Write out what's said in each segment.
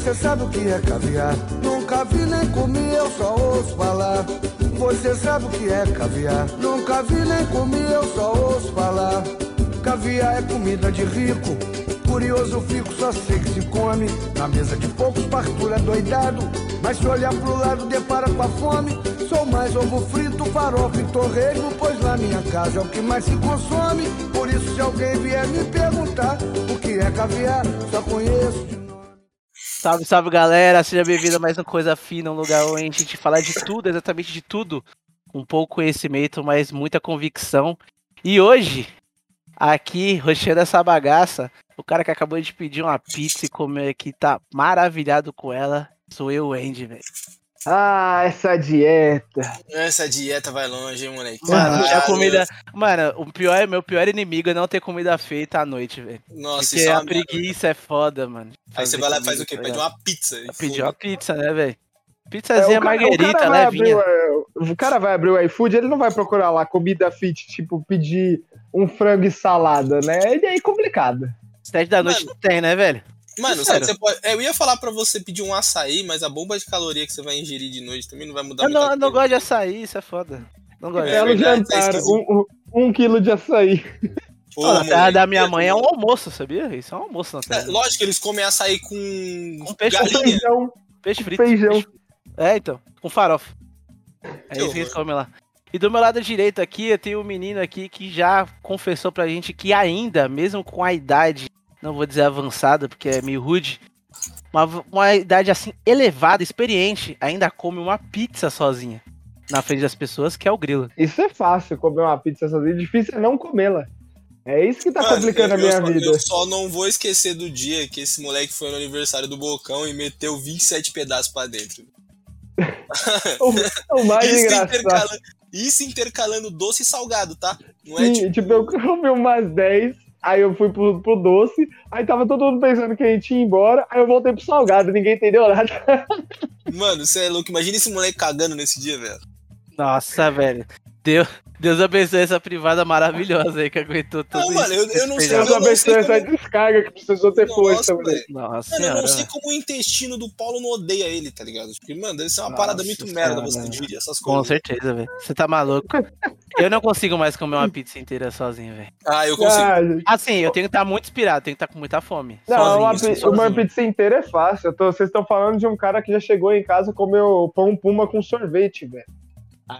Você sabe o que é caviar? Nunca vi nem comi, eu só ouço falar. Você sabe o que é caviar? Nunca vi nem comi, eu só ouço falar. Caviar é comida de rico. Curioso fico, só sei que se come. Na mesa de poucos, partura doidado. Mas se olhar pro lado, depara com a fome. Sou mais ovo frito, farofa e torresmo. Pois na minha casa é o que mais se consome. Por isso, se alguém vier me perguntar o que é caviar, só conheço de. Salve, salve galera, seja bem-vindo a mais um Coisa Fina, um lugar onde a gente fala de tudo, exatamente de tudo. Com pouco conhecimento, mas muita convicção. E hoje, aqui, roxando essa bagaça, o cara que acabou de pedir uma pizza e comer aqui tá maravilhado com ela, sou eu, Andy, velho. Ah, essa dieta. Essa dieta vai longe, hein, moleque. Mano, Caralho. comida. Mano, o pior, meu pior inimigo é não ter comida feita à noite, velho. Nossa, Porque isso é a preguiça é foda, mano. Aí você vai lá e faz o quê? tá Pede uma pizza. e Pedir uma pizza, né, velho? É, Pizzazinha marguerita, vai abrir, levinha. o- o cara vai abrir o iFood, ele não vai procurar lá comida fit, tipo, pedir um frango e salada, né? E aí é complicado. Sete da noite Mano. não tem, né, velho? Mano, sabe, você pode... eu ia falar pra você pedir um açaí, mas a bomba de caloria que você vai ingerir de noite também não vai mudar Eu não, eu não coisa. gosto de açaí, isso é foda. Não gosto. É tá jantar, esquisito. um, um, um quilo de açaí. Pô, Pô, na terra moleque, da minha mãe é um almoço, sabia? Isso é um almoço na É, terra. lógico que eles comem açaí com, Com peixe, galinha. feijão. Peixe frito. feijão. peixe frito. É, então. Com farofa. É Que isso que eles comem lá. E do meu lado direito aqui, eu tenho um menino aqui que já confessou pra gente que ainda, mesmo com a idade, não vou dizer avançada, porque é meio rude, uma, uma idade assim elevada, experiente, ainda come uma pizza sozinha na frente das pessoas, que é o grilo. Isso é fácil, comer uma pizza sozinho. Difícil é não comê-la. É isso que tá Mano, complicando eu, a minha eu só, vida. eu só não vou esquecer do dia que esse moleque foi no aniversário do Bocão e meteu 27 pedaços pra dentro. O, o mais Isso engraçado. intercalando, isso intercalando doce e salgado, tá? Não é Sim, tipo. tipo, eu comi umas 10, aí eu fui pro, pro doce, aí tava todo mundo pensando que a gente ia embora, aí eu voltei pro salgado, ninguém entendeu nada. Mano, você é louco. Imagina esse moleque cagando nesse dia, velho. Nossa, velho. Deus, Deus abençoe essa privada maravilhosa aí que aguentou tudo Não, mano, eu- eu não sei, também sei essa como- descarga que precisou ter força Nossa, também. velho. Nossa Mano, eu não sei como o intestino do Paulo não odeia ele, tá ligado? Porque, mano, deve ser uma Nossa parada muito merda você digerir essas Com coisas. certeza, velho. Você tá maluco. Eu não consigo mais comer uma pizza inteira sozinho, velho. Ah, eu consigo. Ah. Assim, eu tenho que estar muito inspirado, tenho que estar com muita fome. não, sozinho, uma, assim, pi- uma sozinho. pizza inteira é fácil. Tô- vocês estão falando de um cara que já chegou em casa e comeu pão puma com sorvete, velho.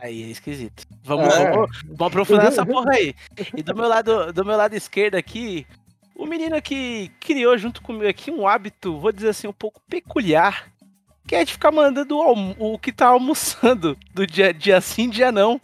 Aí é esquisito. Vamos, É. vamos, vamos aprofundar essa porra aí. E do meu lado, do meu lado esquerdo aqui, o menino que criou junto comigo aqui um hábito, vou dizer assim, um pouco peculiar, que é de ficar mandando o, o que tá almoçando do dia, dia sim, dia não.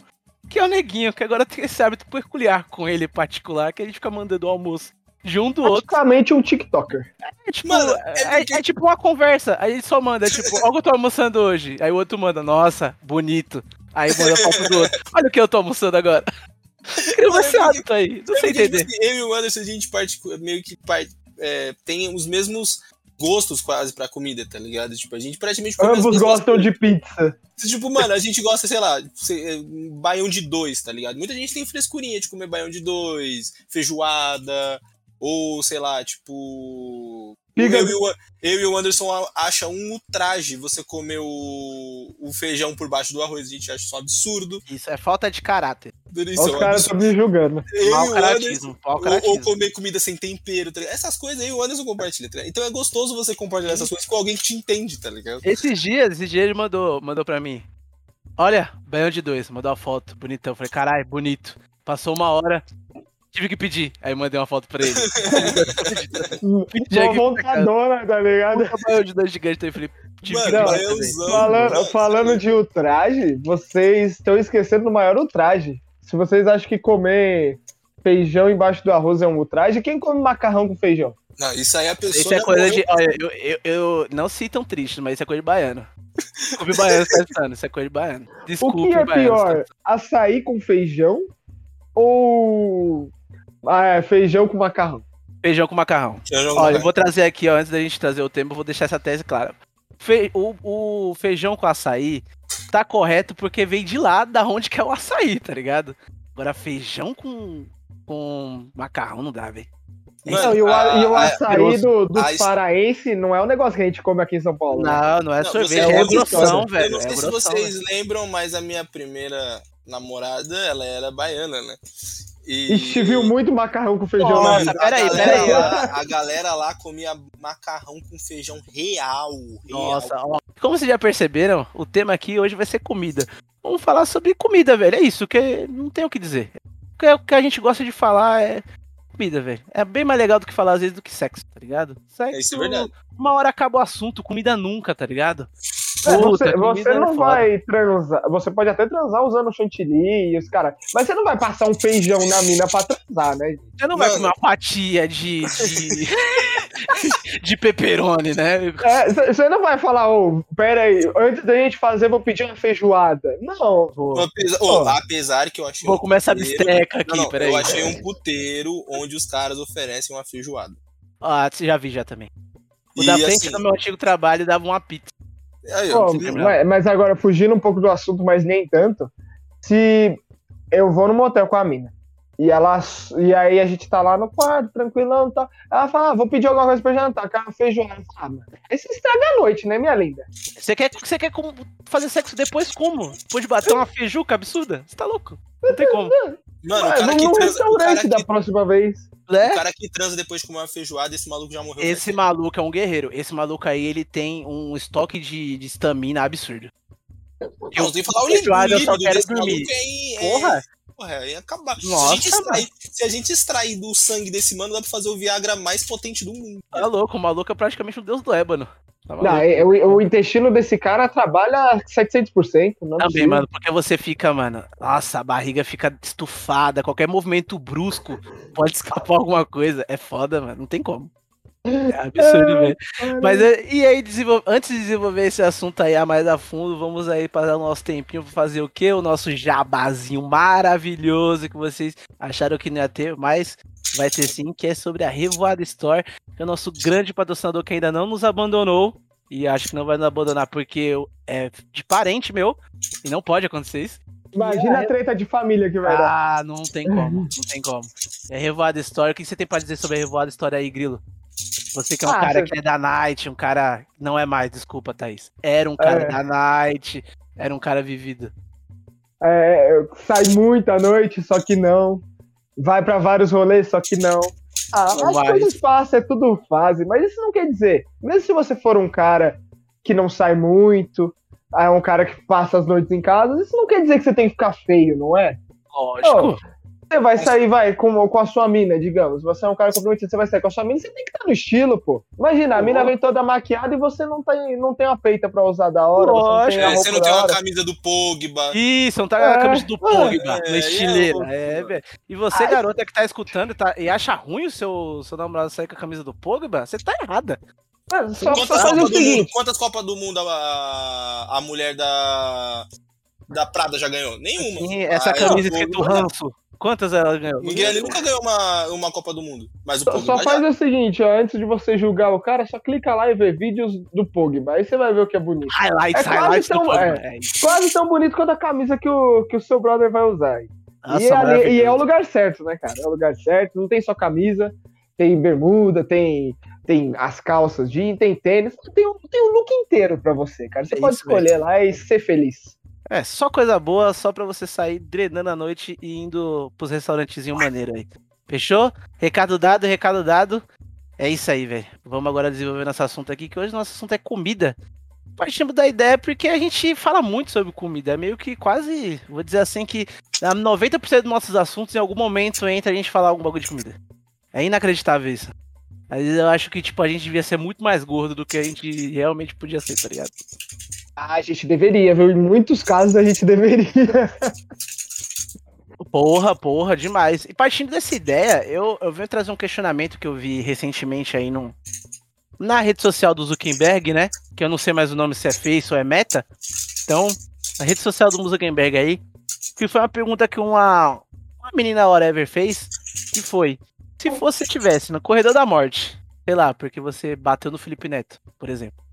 Que é o neguinho, que agora tem esse hábito peculiar com ele em particular, que a gente fica mandando o almoço de um do outro. Praticamente um TikToker. É tipo, Mano, é, é porque- é tipo uma conversa. Aí ele só manda, tipo, olha o que eu tô almoçando hoje. Aí o outro manda, nossa, bonito. Aí manda foto do outro. Olha o que eu tô almoçando agora. Porque- hábito aí. Não sei entender. assim, eu e o Anderson, a gente particu- meio que part- é, tem os mesmos gostos quase pra comida, tá ligado? Tipo, a gente praticamente Ambos gostam de pizza. Tipo, mano, a gente gosta, sei lá, é, baião de dois, tá ligado? Muita gente tem frescurinha de comer baião de dois, feijoada, ou sei lá, tipo. Eu e, o, eu e o Anderson a- acha um ultraje você comer o, o feijão por baixo do arroz. A gente acha isso um absurdo. Isso é falta de caráter. Isso Os é um caras estão me julgando. Eu o caratismo. Ou, comer comida sem tempero, tá? Essas coisas aí o Anderson compartilha, tá? Então é gostoso você compartilhar essas coisas com alguém que te entende, tá ligado? Esses dias, esses dias ele mandou, mandou pra mim. Olha, banho de dois, mandou uma foto, bonitão. Falei, caralho, bonito. Passou uma hora, tive que pedir. Aí mandei uma foto pra ele. Pra casa. vontadona, tá ligado? Banho de dois gigante, aí eu falei, tive que Mano, não, pedir. Falando, falando de ultraje, vocês estão esquecendo do maior ultraje. Se vocês acham que comer feijão embaixo do arroz é um ultraje, quem come macarrão com feijão? Não, isso aí a pessoa. Isso é coisa morreu de. Olha, eu, eu, eu não sei tão triste, mas isso é coisa de baiano. Desculpe, baiano, tá isso é coisa de baiano. O Desculpe, que é baiano, pior, açaí com feijão ou ah, é, feijão com macarrão? Feijão com macarrão. Jogou Olha, eu vou trazer aqui, ó, antes da gente trazer o tema, eu vou deixar essa tese clara. Fe- o, o feijão com açaí tá correto porque vem de lá da onde que é o açaí, tá ligado? Agora, feijão com, com macarrão não dá, velho. Não, e o, a- e o a- a- açaí do, do a- paraense não é um negócio que a gente come aqui em São Paulo. né? Não, não é Não, sorvete, é outra grossão, velho. Eu não é sei se grossão, vocês velho. lembram, mas a minha primeira namorada, ela era baiana, né? E... Ixi, viu muito macarrão com feijão na Nossa, vida. a peraí, galera peraí. Lá, a galera lá comia macarrão com feijão real. real. Nossa, ó. Como vocês já perceberam, o tema aqui hoje vai ser comida. Vamos falar sobre comida, velho. É isso, que não tem o que dizer. O que, o que a gente gosta de falar é comida, velho. É bem mais legal do que falar às vezes do que sexo, tá ligado? Sexo, Isso é verdade. uma hora acaba o assunto, comida nunca, tá ligado? É, você, você é não foda. vai transar. Você pode até transar usando chantilly e os caras. Mas você não vai passar um feijão na mina pra transar, né? Você não vai comer uma fatia de. de, de pepperoni, né? É, Você você não vai falar, ô, pera aí, antes da gente fazer, vou pedir uma feijoada. Não. Vou, Apesar, Pô. oh, apesar que eu achei. vou um comer essa puteiro- bisteca aqui, Não, não, peraí. eu achei um puteiro onde os caras oferecem uma feijoada. Ah, você já vi já também. O E, da frente assim, do meu antigo trabalho dava uma pizza. Aí, Pô, mas, mas agora, fugindo um pouco do assunto, mas nem tanto. Se eu vou no motel com a mina. E ela. E aí a gente tá lá no quarto, tranquilão e tal. Ela fala, ah, vou pedir alguma coisa pra jantar, cara, feijoada. Ah, mano. Aí você estraga a noite, né, minha linda? Você quer, você quer como- fazer sexo depois como? Depois de bater uma feijuca absurda? Você tá louco? Não tem como. Mano, o cara vamos que transa. O cara restaurante da que, próxima vez. Né? o cara que transa depois de comer uma feijoada, esse maluco já morreu. Esse maluco é um guerreiro. Esse maluco aí, ele tem um estoque de estamina absurdo. Não, tem que falar o Feijoada, eu só quero dormir. é, é, Porra, Porra, ia acabar. se, Nossa, a gente extrair, se a gente extrair do sangue desse mano, dá pra fazer o Viagra mais potente do mundo. tá louco. O maluco é praticamente um deus do ébano. Tá Não, é- o, o intestino desse cara trabalha 700%. Não é Também, mano, porque você fica, mano. Nossa, a barriga fica estufada. Qualquer movimento brusco pode escapar alguma coisa. É foda, mano. Não tem como. É absurdo, velho. Mas é, e aí, desenvol- antes de desenvolver esse assunto aí a mais a fundo, vamos aí passar o nosso tempinho pra fazer o quê? O nosso jabazinho maravilhoso que vocês acharam que não ia ter, mas vai ter sim, que é sobre a Revoada Store, que é o nosso grande patrocinador que ainda não nos abandonou. E acho que não vai nos abandonar porque é de parente meu. E não pode acontecer isso. Imagina a treta de família que vai dar. Ah, não tem como, não tem como. É Revoada Store. O que você tem pra dizer sobre a Revoada Store aí, Grilo? Você que é um Ah, cara você- que é da Night, um cara. Não é mais, desculpa, Thaís. Era um cara É. da Night, era um cara vivido. É, sai muito à noite, só que não. Vai pra vários rolês, só que não. Ah, Não as coisas fáceis, é tudo fase. Mas isso não quer dizer. Mesmo se você for um cara que não sai muito, é um cara que passa as noites em casa, isso não quer dizer que você tem que ficar feio, não é? Lógico. Você vai sair, vai, com, com a sua mina, digamos. Você é um cara comprometido, você vai sair com a sua mina, você tem que estar no estilo, pô. Imagina, a mina vem toda maquiada e você não tem, não tem uma peita pra usar da hora. Você não tem Lógico. É, você não tem uma camisa do Pogba. Isso, não tá É, a camisa do Pogba, é, na é, estileira. é, velho. E você, Ai. garota que tá escutando tá, e acha ruim o seu, seu namorado sair com a camisa do Pogba, você tá errada. É, Só, só Quantas o do Mundo, quantas Copas do Mundo a, a mulher da, da Prada já ganhou? Nenhuma. Sim, essa Ah, camisa o escrito ranço. Quantas ela ganhou? Ninguém ali nunca ganhou uma, uma Copa do Mundo. Mas o Só, Pogba só já. faz o seguinte, ó, antes de você julgar o cara, só clica lá e vê vídeos do Pogba. Aí você vai ver o que é bonito. Highlights, É quase highlights do tão- Pogba. é. Quase tão bonito quanto a camisa que o, que o seu brother vai usar. Nossa, e, ali- e é o lugar certo, né, cara? É o lugar certo. Não tem só camisa, tem bermuda, tem, tem as calças jeans, tem tênis. Tem, um- tem um look inteiro pra você, cara. Você É pode escolher lá e ser feliz. É, só coisa boa, só pra você sair drenando a noite e indo pros restaurantezinhos maneiro aí. Fechou? Recado dado, recado dado. É isso aí, velho. Vamos agora desenvolver nosso assunto aqui, que hoje nosso assunto é comida. Partimos da ideia porque a gente fala muito sobre comida. É meio que quase, vou dizer assim, que ah, 90% dos nossos assuntos em algum momento entra a gente falar algum bagulho de comida. É inacreditável isso. Vezes eu acho que, tipo, a gente devia ser muito mais gordo do que a gente realmente podia ser, tá ligado? Ah, a gente deveria, viu? Em muitos casos a gente deveria. Porra, porra, demais. E partindo dessa ideia, eu, eu venho trazer um questionamento que eu vi recentemente aí num, na rede social do Zuckerberg, né? Que eu não sei mais o nome se é Face ou é Meta. Então, a rede social do Zuckerberg aí, que foi uma pergunta que uma, uma menina whatever fez, que foi, se você tivesse no corredor da morte, sei lá, porque você bateu no Felipe Neto, por exemplo.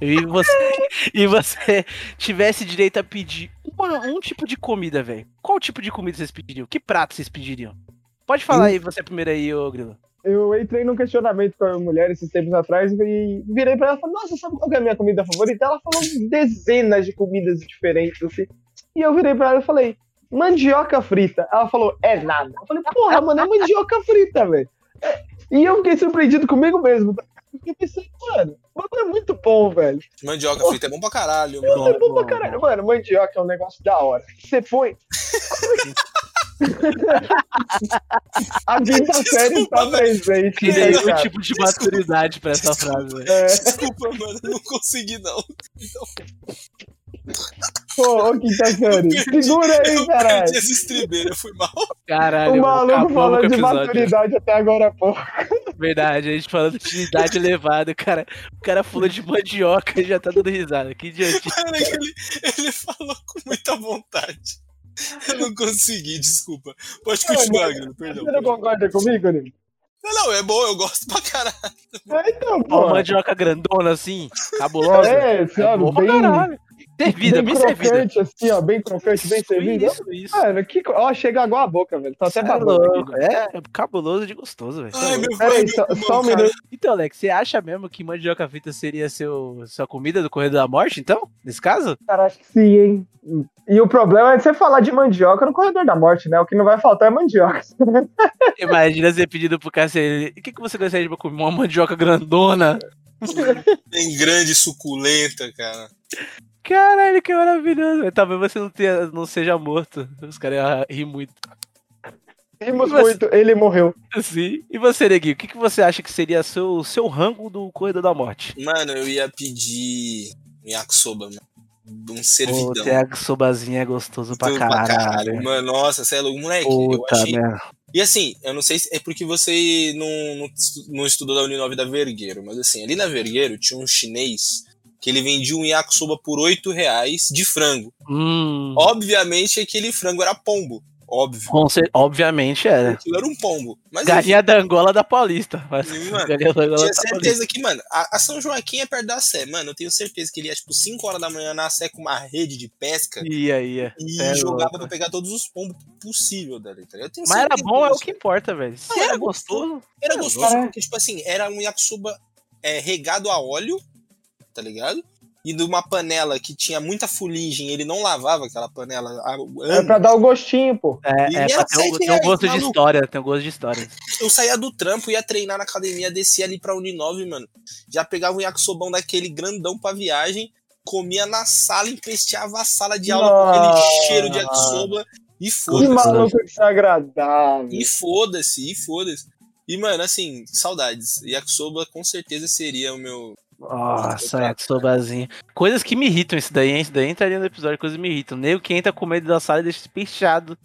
E você, e você tivesse direito a pedir uma- um tipo de comida, velho. Qual tipo de comida vocês pediriam? Que prato vocês pediriam? Pode falar aí, você primeiro aí, ô Grilo. eu entrei num questionamento com a minha mulher esses tempos atrás e virei pra ela e falei, nossa, sabe qual que é a minha comida favorita? Ela falou dezenas de comidas diferentes, assim. E eu virei pra ela e falei, mandioca frita. Ela falou, é nada. Eu falei, porra, mano, é mandioca frita, velho. E eu fiquei surpreendido comigo mesmo. Pensei, mano, o bagulho é muito bom, velho. Mandioca frita é bom pra caralho, É mano. bom pra caralho. Mano, mandioca é um negócio da hora. Você põe. A quinta série está presente. Queria né, um cara? tipo de maturidade pra essa frase. É, Desculpa, mano, eu não consegui não. pô, ô quinta série. Segura aí, Eu caralho. perdi essa estribeira, foi mal. Caralho, O maluco falando de maturidade até agora, pô. Verdade, a gente falando de idade elevada, o cara, o cara falou de mandioca e já tá dando risada. Que idiotice. Cara, que ele, ele falou com muita vontade. Eu não consegui, desculpa. Pode continuar, mas- Grilo, perdão. Você não concorda comigo, Nino? Não, não, é bom, eu gosto pra caralho. É, então, Uma pô. mandioca grandona assim, cabulosa. É, sabe, bom pra bem, caralho. Servida, bem bem servida. crocante, assim, ó, bem crocante, bem servida. Isso, isso. Mano, que... Ó, chega água a boca, velho. Tô até é babando. É, é cabuloso de gostoso, velho. É Ai, meu Pera pai, aí, meu só, só um cara. minuto. Então, Alex, você acha mesmo que mandioca frita seria seu, sua comida do Correio da Morte, então? Nesse caso? Cara, acho que sim, hein? E o problema é você falar de mandioca no corredor da morte, né? O que não vai faltar é mandioca. Imagina você pedindo pro cara o que, que você gostaria de comer? Uma mandioca grandona? Bem grande, suculenta, cara. Caralho, que maravilhoso. Talvez você não, tenha, não seja morto. Os caras iam rir muito. Rimos Mas- muito, ele morreu. Sim. E você, Neguinho, o que, que você acha que seria seu, seu rango do Corredor da Morte? Mano, eu ia pedir yakisoba, mano. Um servidão. Puta, a sobazinha é gostoso pra Tudo caralho. Mano, nossa, você é louco. Moleque, eu Puta, achei. né? E assim, eu não sei se é porque você não, não, não estudou da Uninove da Vergueiro, mas assim, ali na Vergueiro tinha um chinês que ele vendia um yakisoba por 8 reais de frango. Hum, Obviamente aquele frango era pombo. Óbvio. com cer- obviamente era. Aquilo era um pombo. Mas Galinha da Angola da Paulista. Mas, Mano, galinha da Angola Tinha da Paulista. certeza que, mano, a, São Joaquim é perto da Sé. Mano, eu tenho certeza que ele ia, tipo, 5 horas da manhã na Sé com uma rede de pesca Ia, ia. e É jogava louco. pra pegar todos os pombos possível dali, tá ligado? Eu tenho Mas era bom, é o que importa, velho. Não, era era gostoso. Era É, gostoso é. porque, tipo assim, era um yakisoba é, regado a óleo, tá ligado? E de uma panela que tinha muita fuligem, ele não lavava aquela panela há É anos. pra dar o gostinho, pô. É, E é pra ter um, tem um gosto de maluco. história, tem um gosto de história. Eu saía do trampo, ia treinar na academia, descia ali pra Uninove, mano. Já pegava um yakisobão daquele grandão pra viagem, comia na sala, empesteava a sala de aula com aquele cheiro de yakisoba e Que foda-se. maluco desagradável. E foda-se, e foda-se. E, mano, assim, saudades. Yakisoba com certeza seria o meu. Nossa, yakisobazinho. Coisas que me irritam isso daí, hein? Isso daí entraria no episódio, coisas que me irritam. Nem o que entra com medo da sala e deixa pichado.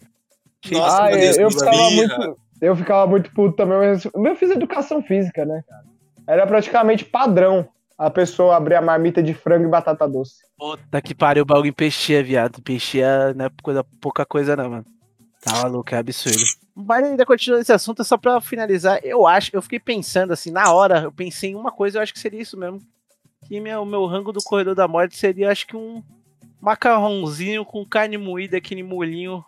Cheio de Nossa, Ah, eu, Deus, eu ficava muito. Eu ficava muito puto também, mas eu fiz educação física, né, cara? Era praticamente padrão a pessoa abrir a marmita de frango e batata doce. Puta que pariu, o bagulho peixia, viado. Peixia não é coisa, pouca coisa, não, mano. Tá maluco, é absurdo. Mas ainda continuando esse assunto, só pra finalizar, eu acho, eu fiquei pensando assim, na hora, eu pensei em uma coisa, eu acho que seria isso mesmo. Que meu, o meu rango do corredor da morte seria, acho que um macarrãozinho com carne moída, aquele molhinho,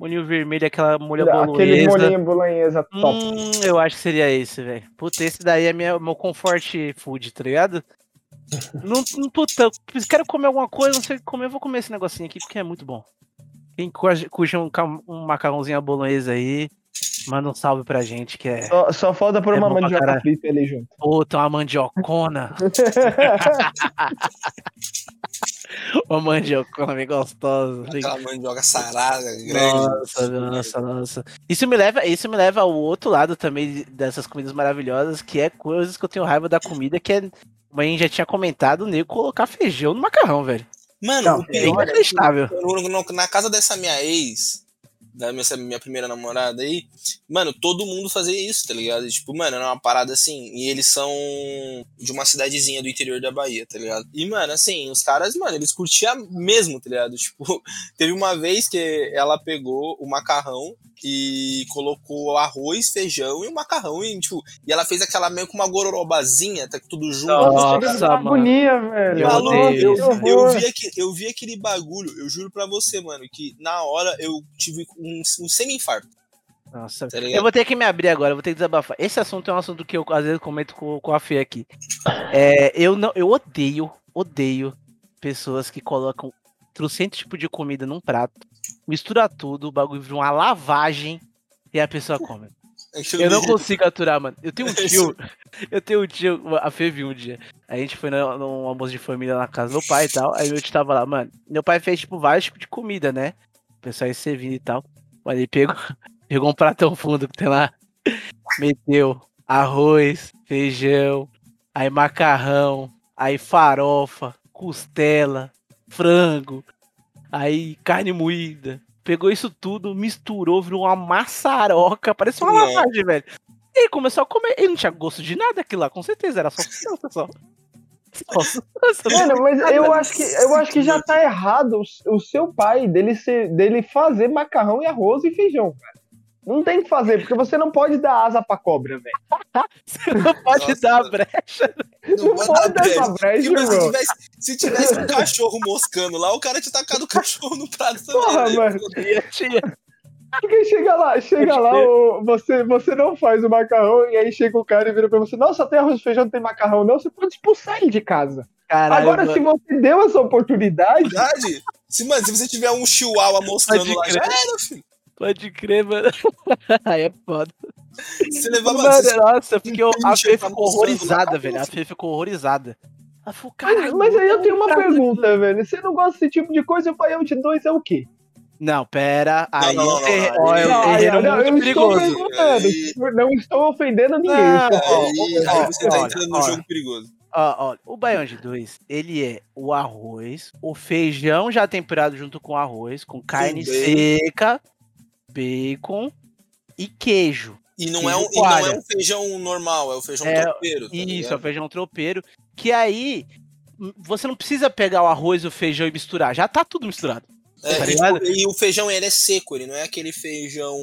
molhinho vermelho, aquela molha Aquele bolonhesa. molinho bolonhesa top. Hum, eu acho que seria esse, velho. Puta, esse daí é minha, meu comfort food, tá ligado? não, não, puta, quero comer alguma coisa, não sei o que comer, eu vou comer esse negocinho aqui porque é muito bom. Quem curte um, um macarrãozinho à bolonhesa aí, manda um salve pra gente, que é. Só, só falta por É uma mandioca caralho. frita ali junto. Puta, uma mandiocona. uma mandiocona bem gostosa. bem- Aquela mandioca sarada, grande. Nossa, nossa, nossa. Isso me leva, isso me leva ao outro lado também dessas comidas maravilhosas, que é coisas que eu tenho raiva da comida, que é. A gente já tinha comentado, o nego colocar feijão no macarrão, velho. Mano, Não, o É é que inacreditável. no- no- na casa dessa minha ex, da minha, minha primeira namorada aí, mano, todo mundo fazia isso, tá ligado? Tipo, mano, era uma parada assim, e eles são de uma cidadezinha do interior da Bahia, tá ligado? E, mano, assim, os caras, mano, eles curtiam mesmo, tá ligado? Tipo, teve uma vez que ela pegou o macarrão e colocou arroz, feijão e o macarrão, e, tipo, e ela fez aquela meio com uma gororobazinha, tá tudo junto. Nossa, mano. agonia, velho. Eu Maluco, eu, eu, vi aquele, eu vi aquele bagulho, eu juro pra você, mano, que na hora eu tive um, um semi-infarto. Nossa, Tá eu vou ter que me abrir agora, vou ter que desabafar. Esse assunto é um assunto que eu às vezes comento com, com a Fê aqui. É, eu não, eu odeio, odeio pessoas que colocam trocentos tipo de comida num prato, mistura tudo, o bagulho vira uma lavagem e a pessoa come. Aquilo Eu não consigo aturar, mano. Eu tenho um tio, eu tenho um tio, a Fê viu um dia. A gente foi no- num almoço de família na casa do meu pai e tal. Aí meu tio tava lá, mano. Meu pai fez, tipo, vários tipos de comida, né? O pessoal ia servindo e tal. Mas ele pegou, pegou um pratão fundo que tem lá. Meteu arroz, feijão, aí macarrão, aí farofa, costela, frango, aí carne moída. Pegou isso tudo, misturou, virou uma maçaroca, parece uma Não. lavagem, velho. E ele começou a comer. Ele não tinha gosto de nada aquilo lá, com certeza, era só sustância não Mano, mas eu acho que eu acho que já tá errado o, o seu pai dele ser, dele fazer macarrão e arroz e feijão, cara. Não tem que fazer, porque você não pode dar asa pra cobra, velho. Você não pode Nossa. dar brecha. Não pode dar essa brecha, Porque, mano, se, tivesse, se tivesse um cachorro moscando lá, o cara tinha tacado o cachorro no prato também. Porra, velho. mano. Tinha, tinha. Porque chega lá, chega lá, o- você, você não faz o macarrão, e aí chega o cara e vira pra você, nossa, tem arroz e feijão, não tem macarrão, não, você pode expulsar ele de casa. Caralho, Agora, mano. se você deu essa oportunidade, Verdade. Se, mano, se você tiver um chihuahua moscando Pode lá, já era, filho. Pode crer, mano. Aí é foda. Você levar, mano, você- nossa, porque eu- a Fê tá ficou mostrando horrorizada, lá, velho. A. Fê ficou horrorizada. Ela falou, mas, caralho. mas aí eu tenho uma de- pergunta, velho. Você não gosta desse tipo de coisa, o baião de dois é o quê? Não, pera. Aí não, não, ter- não, é um Não, terreno não, muito perigoso. perguntando. Aí- Não estou ofendendo ninguém. Não, Aí, aí você tá olha, entrando num olha. jogo perigoso. Ó, ó, o baião de dois, ele é o arroz, o feijão já temperado junto com arroz, com carne bacon. seca, bacon e queijo. E não, Queijo é um, e não é um feijão normal, é o feijão É, tropeiro. tá Isso, é o ligado? feijão tropeiro. Que aí hum, você não precisa pegar o arroz, o feijão e misturar. Já tá tudo misturado. É, tá e, e o feijão ele é seco, ele não é aquele feijão.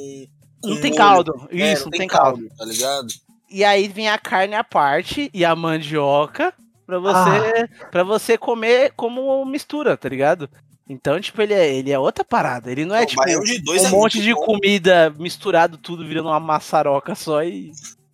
Não tem molho. caldo. É, Isso, não tem caldo. tá ligado? E aí vem a carne à parte e a mandioca pra você, pra você comer como mistura, tá ligado? Então, tipo, ele é, ele é outra parada. Ele não é, Não, tipo, baião de dois um é monte de bom. comida misturado tudo, virando uma maçaroca só e...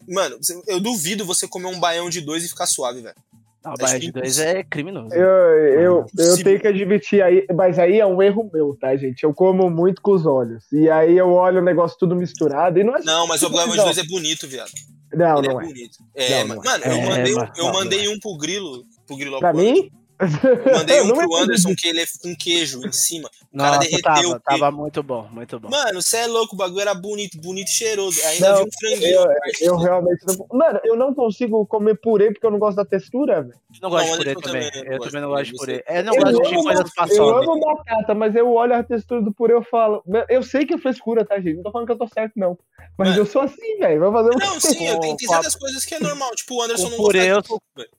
Mano, eu duvido você comer um baião de dois e ficar suave, velho. Baião que de dois é criminoso. Eu, eu, eu Impossível. tenho que admitir aí, mas aí é um erro meu, tá, gente? Eu como muito com os olhos. E aí eu olho o negócio tudo misturado e não é Não, mas o baião de Não. dois é bonito, viado. Não, ele não é é. bonito. É, Não, não é. mano, eu É, mandei, um, mas- eu mandei um pro Grilo. Pro Grilo Pra mim? Eu mandei um Não é pro Anderson que ele é com queijo em cima. cara Nossa, derreteu tava, o tava muito bom, muito bom. Mano, você é louco, o bagulho era bonito, bonito e cheiroso. Ainda Não, vi um franguinho. Eu, eu realmente não. Mano, eu não consigo comer purê porque eu não gosto da textura, velho. não gosto Não, de purê eu também. também não Eu gosto também não gosto de purê. purê. Eu não Eu gosto de coisas Eu paçocas. amo batata, mas eu olho a textura do purê e eu falo. Eu sei que é frescura, tá, gente? Não tô falando que eu tô certo, não. Mas Mano. eu sou assim, velho. Vai fazer o Não, sim, eu tem a- certas coisas que é normal. Tipo, o Anderson com não purê gosta eu- de velho.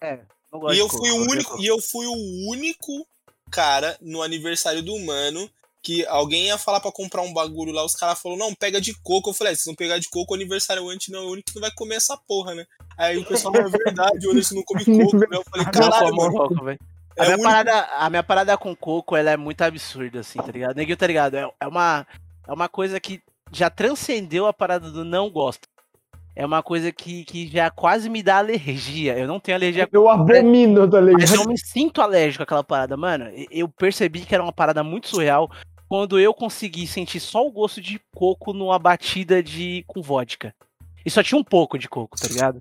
É, não gosto E eu fui o único, e eu fui o único cara no aniversário do mano que alguém ia falar pra comprar um bagulho lá, os caras falaram, não, pega de coco. Eu falei, "É, se não pegar de coco, o aniversariante não é o único que não vai comer essa porra, né? Aí o pessoal, "Não, é verdade, o Anderson não come coco, né? Eu falei, caralho, mano. coco, velho. A É minha, o único- parada, a minha parada com coco, ela é muito absurda, assim, tá ligado? Neguinho, tá ligado? É, é uma, é uma coisa que já transcendeu a parada do não gosto. É uma coisa que, que já quase me dá alergia. Eu não tenho alergia Eu abomino, tá Mas ligado? eu me sinto alérgico àquela parada, mano. Eu percebi que era uma parada muito surreal quando eu consegui sentir só o gosto de coco numa batida de com vodka. E só tinha um pouco de coco, tá ligado?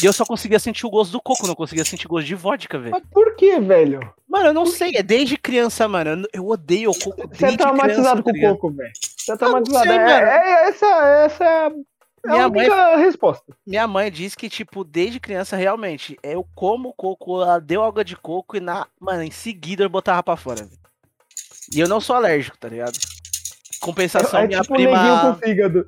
E eu só conseguia sentir o gosto do coco, não conseguia sentir gosto de vodka, velho. Mas por que, velho? Mano, eu não sei, é desde criança, mano. Eu- odeio o coco Você é traumatizado criança, com tá ligado? coco, velho. Você é traumatizado. sei, É- mano. é- essa, essa é a, é a Minha mãe- única resposta. Minha mãe diz que, tipo, desde criança, realmente, eu como coco, ela deu água de coco e, na, mano, em seguida eu botava pra fora. E eu não sou alérgico, tá ligado? Compensação, É minha tipo prima. com fígado.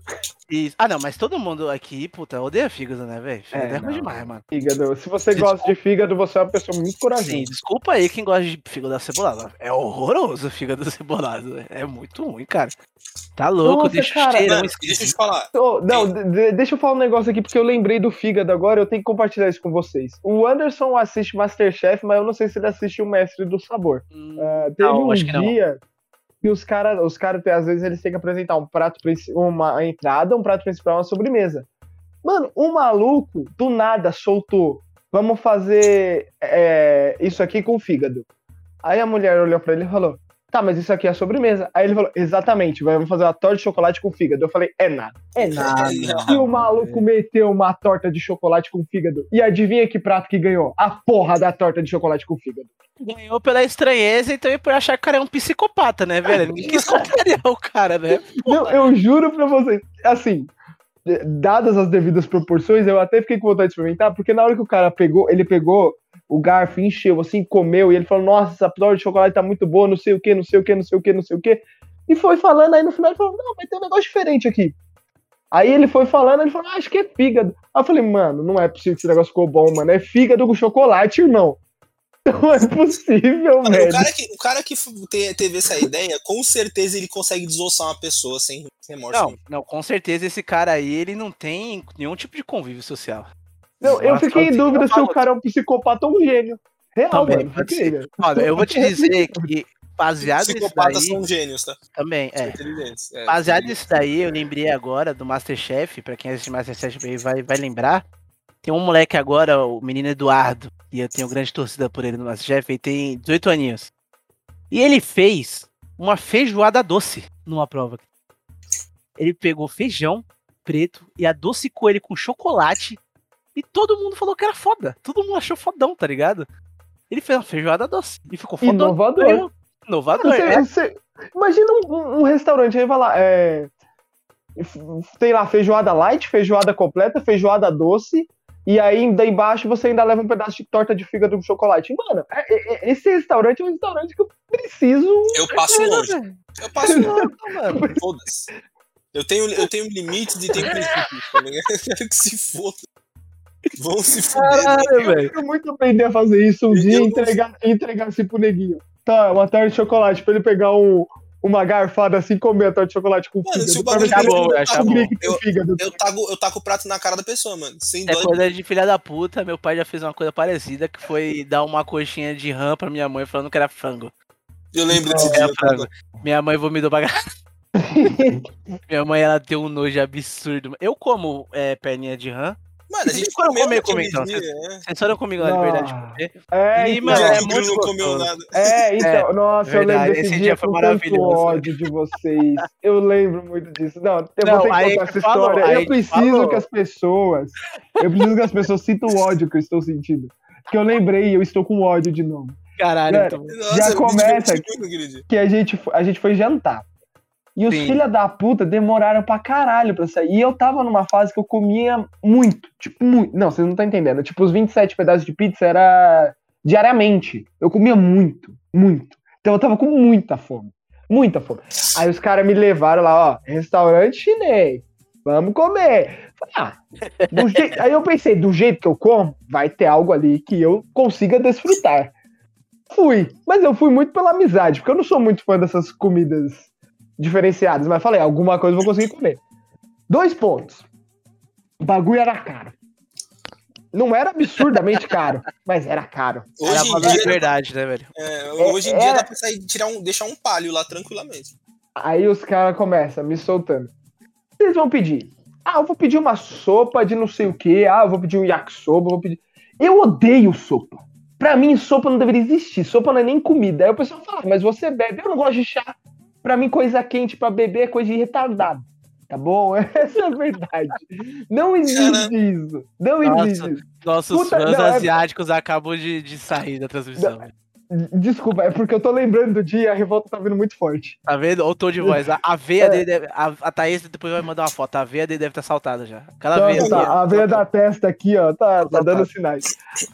Isso. Ah, não, mas todo mundo aqui, puta, odeia fígado, né, velho? Fígado é, É, ruim demais, mano. Fígado. Se você Desculpa. gosta de fígado, você é uma pessoa muito Sim, corajosa. desculpa aí quem gosta de fígado acebolado. É horroroso o fígado acebolado. velho. É muito ruim, cara. Tá louco, Nossa, deixa cara. cheirão Mano, deixa eu te falar. Não, de- de- deixa eu falar um negócio aqui, porque eu lembrei do fígado agora, eu tenho que compartilhar isso com vocês. O Anderson assiste Masterchef, mas eu não sei se ele assiste o Mestre do Sabor. Hum, Ah, teve Não, um acho que não. Que os caras, os cara, às vezes, eles têm que apresentar um prato, uma entrada, um prato principal e uma sobremesa. Mano, o maluco, do nada, soltou. Vamos fazer é, isso aqui com fígado. Aí a mulher olhou pra ele e falou: Tá, mas isso aqui é a sobremesa. Aí ele falou: Exatamente, vamos fazer uma torta de chocolate com fígado. Eu falei: É nada. É nada. E o maluco meteu uma torta de chocolate com fígado. E adivinha que prato que ganhou? A porra da torta de chocolate com fígado. Ganhou pela estranheza e também por achar que o cara é um psicopata, né, velho? Ninguém quis contrariar o cara, né? Não, eu juro pra vocês, assim, dadas as devidas proporções, eu até fiquei com vontade de experimentar, porque na hora que o cara pegou, ele pegou o garfo, encheu, assim, comeu, e ele falou, nossa, essa torta de chocolate tá muito boa, não sei o que, não sei o que, não sei o que, não sei o que. E foi falando, aí no final ele falou, não, mas tem um negócio diferente aqui. Aí ele foi falando, ele falou, ah, acho que é fígado. Aí eu falei, mano, não é possível que esse negócio ficou bom, mano. É fígado com chocolate, irmão. Não é possível, Mano, velho. o cara que, o cara que teve essa ideia, com certeza ele consegue desossar uma pessoa sem remorso. Não, não, com certeza esse cara aí, ele não tem nenhum tipo de convívio social. Não, eu fiquei em dúvida se o cara é um psicopata ou um gênio. Real, Também, mano. ser. eu vou te dizer que, baseado nisso Psicopatas daí, são gênios, tá? também, é. É, Baseado nisso daí, eu lembrei agora do Masterchef, pra quem assiste Masterchef vai, vai lembrar. Tem um moleque agora, o menino Eduardo, e eu tenho grande torcida por ele no Masterchef, ele tem 18 aninhos. E ele fez uma feijoada doce numa prova. Ele pegou feijão preto e adocicou ele com chocolate e todo mundo falou que era foda. Todo mundo achou fodão, tá ligado? Ele fez uma feijoada doce e ficou fodão. Inovador. Ganhou. Inovador, Você- é. você- imagina um, um- um restaurante aí, vai lá, é, tem lá feijoada light, feijoada completa, feijoada doce, e aí ainda embaixo você ainda leva um pedaço de torta de fígado com chocolate. Mano, é- é- é- esse restaurante é um restaurante que eu preciso. Eu passo longe. Eu passo longe. mano. Todas. Eu tenho, eu tenho limites e tenho princípios, tá ligado? Eu quero que se foda. Vão se fuder. Eu quero muito aprender a fazer isso um Eu dia e não- entregar, entregar assim pro neguinho. Tá, uma torta de chocolate, pra ele pegar um, uma garfada assim e comer a torta de chocolate com Mano, se fígado. o bagulho se Tá bom, não acho tá bom. Eu- fígado. Eu taco, eu taco o prato na cara da pessoa, mano. Sem É dó. coisa de filha da puta. Meu pai já fez uma coisa parecida, que foi dar uma coxinha de rã pra minha mãe, falando que era frango. Eu lembro desse dia. frango. Minha mãe vomitou pra. Minha mãe, ela tem um nojo absurdo. Eu como é, perninha de rã. Mano, a gente comeu então, dia, vocês- né? Vocês foram comigo lá, de Não. verdade. comer. É, E, então, mano, é que muito não comeu nada. É, então, nossa, eu verdade, lembro desse esse dia, dia foi com tanto maravilhoso. ódio de vocês. Eu lembro muito disso. Não, eu Não, vou ter que contar essa falou, história. eu preciso falou. que as pessoas. Eu preciso que as pessoas sintam o ódio que eu estou sentindo. Porque eu lembrei e eu estou com ódio de novo. Caralho, Cara, então. Nossa, Já eu me começa naquele dia. Que a gente, a gente foi jantar. E os filha da puta demoraram pra caralho pra sair. E eu tava numa fase que eu comia muito. Tipo, muito. Não, vocês não estão entendendo. Tipo, os 27 pedaços de pizza era diariamente. Eu comia muito, muito. Então eu tava com muita fome. Muita fome. Aí os caras me levaram lá, ó, restaurante chinês. Vamos comer. Falei, ah, do jei- Aí eu pensei, do jeito que eu como, vai ter algo ali que eu consiga desfrutar. Fui. Mas eu fui muito pela amizade, porque eu não sou muito fã dessas comidas diferenciadas. Mas falei, alguma coisa eu vou conseguir comer. Dois pontos. O bagulho era caro. Não era absurdamente caro, mas era caro. Era Hoje em valor de dia, verdade, né, velho? é, hoje em dia é- dá pra sair, tirar um, deixar um palio lá tranquilamente. Aí os caras começam me soltando. Vocês vão pedir. Ah, eu vou pedir uma sopa de não sei o que. Ah, eu vou pedir um yakisoba, eu vou pedir. Eu odeio sopa. Pra mim, sopa não deveria existir. Sopa não é nem comida. Aí o pessoal fala, mas você bebe. Eu não gosto de chá. Pra mim, coisa quente pra beber é coisa de retardado. Tá bom? Essa é a verdade. Não existe isso. Não Nossa. existe isso. Nossos Puta, fãs não, é- asiáticos acabam de, de sair da transmissão. velho. Desculpa, é porque eu tô lembrando do dia e a revolta tá vindo muito forte. Tá vendo? Ou tom de voz. A, a veia É. dele deve. A, a Thaís depois vai mandar uma foto. A veia dele deve estar saltada já. Aquela Tá, veia. tá, a veia da testa aqui, ó, tá, tá Tá, dando tá. sinais.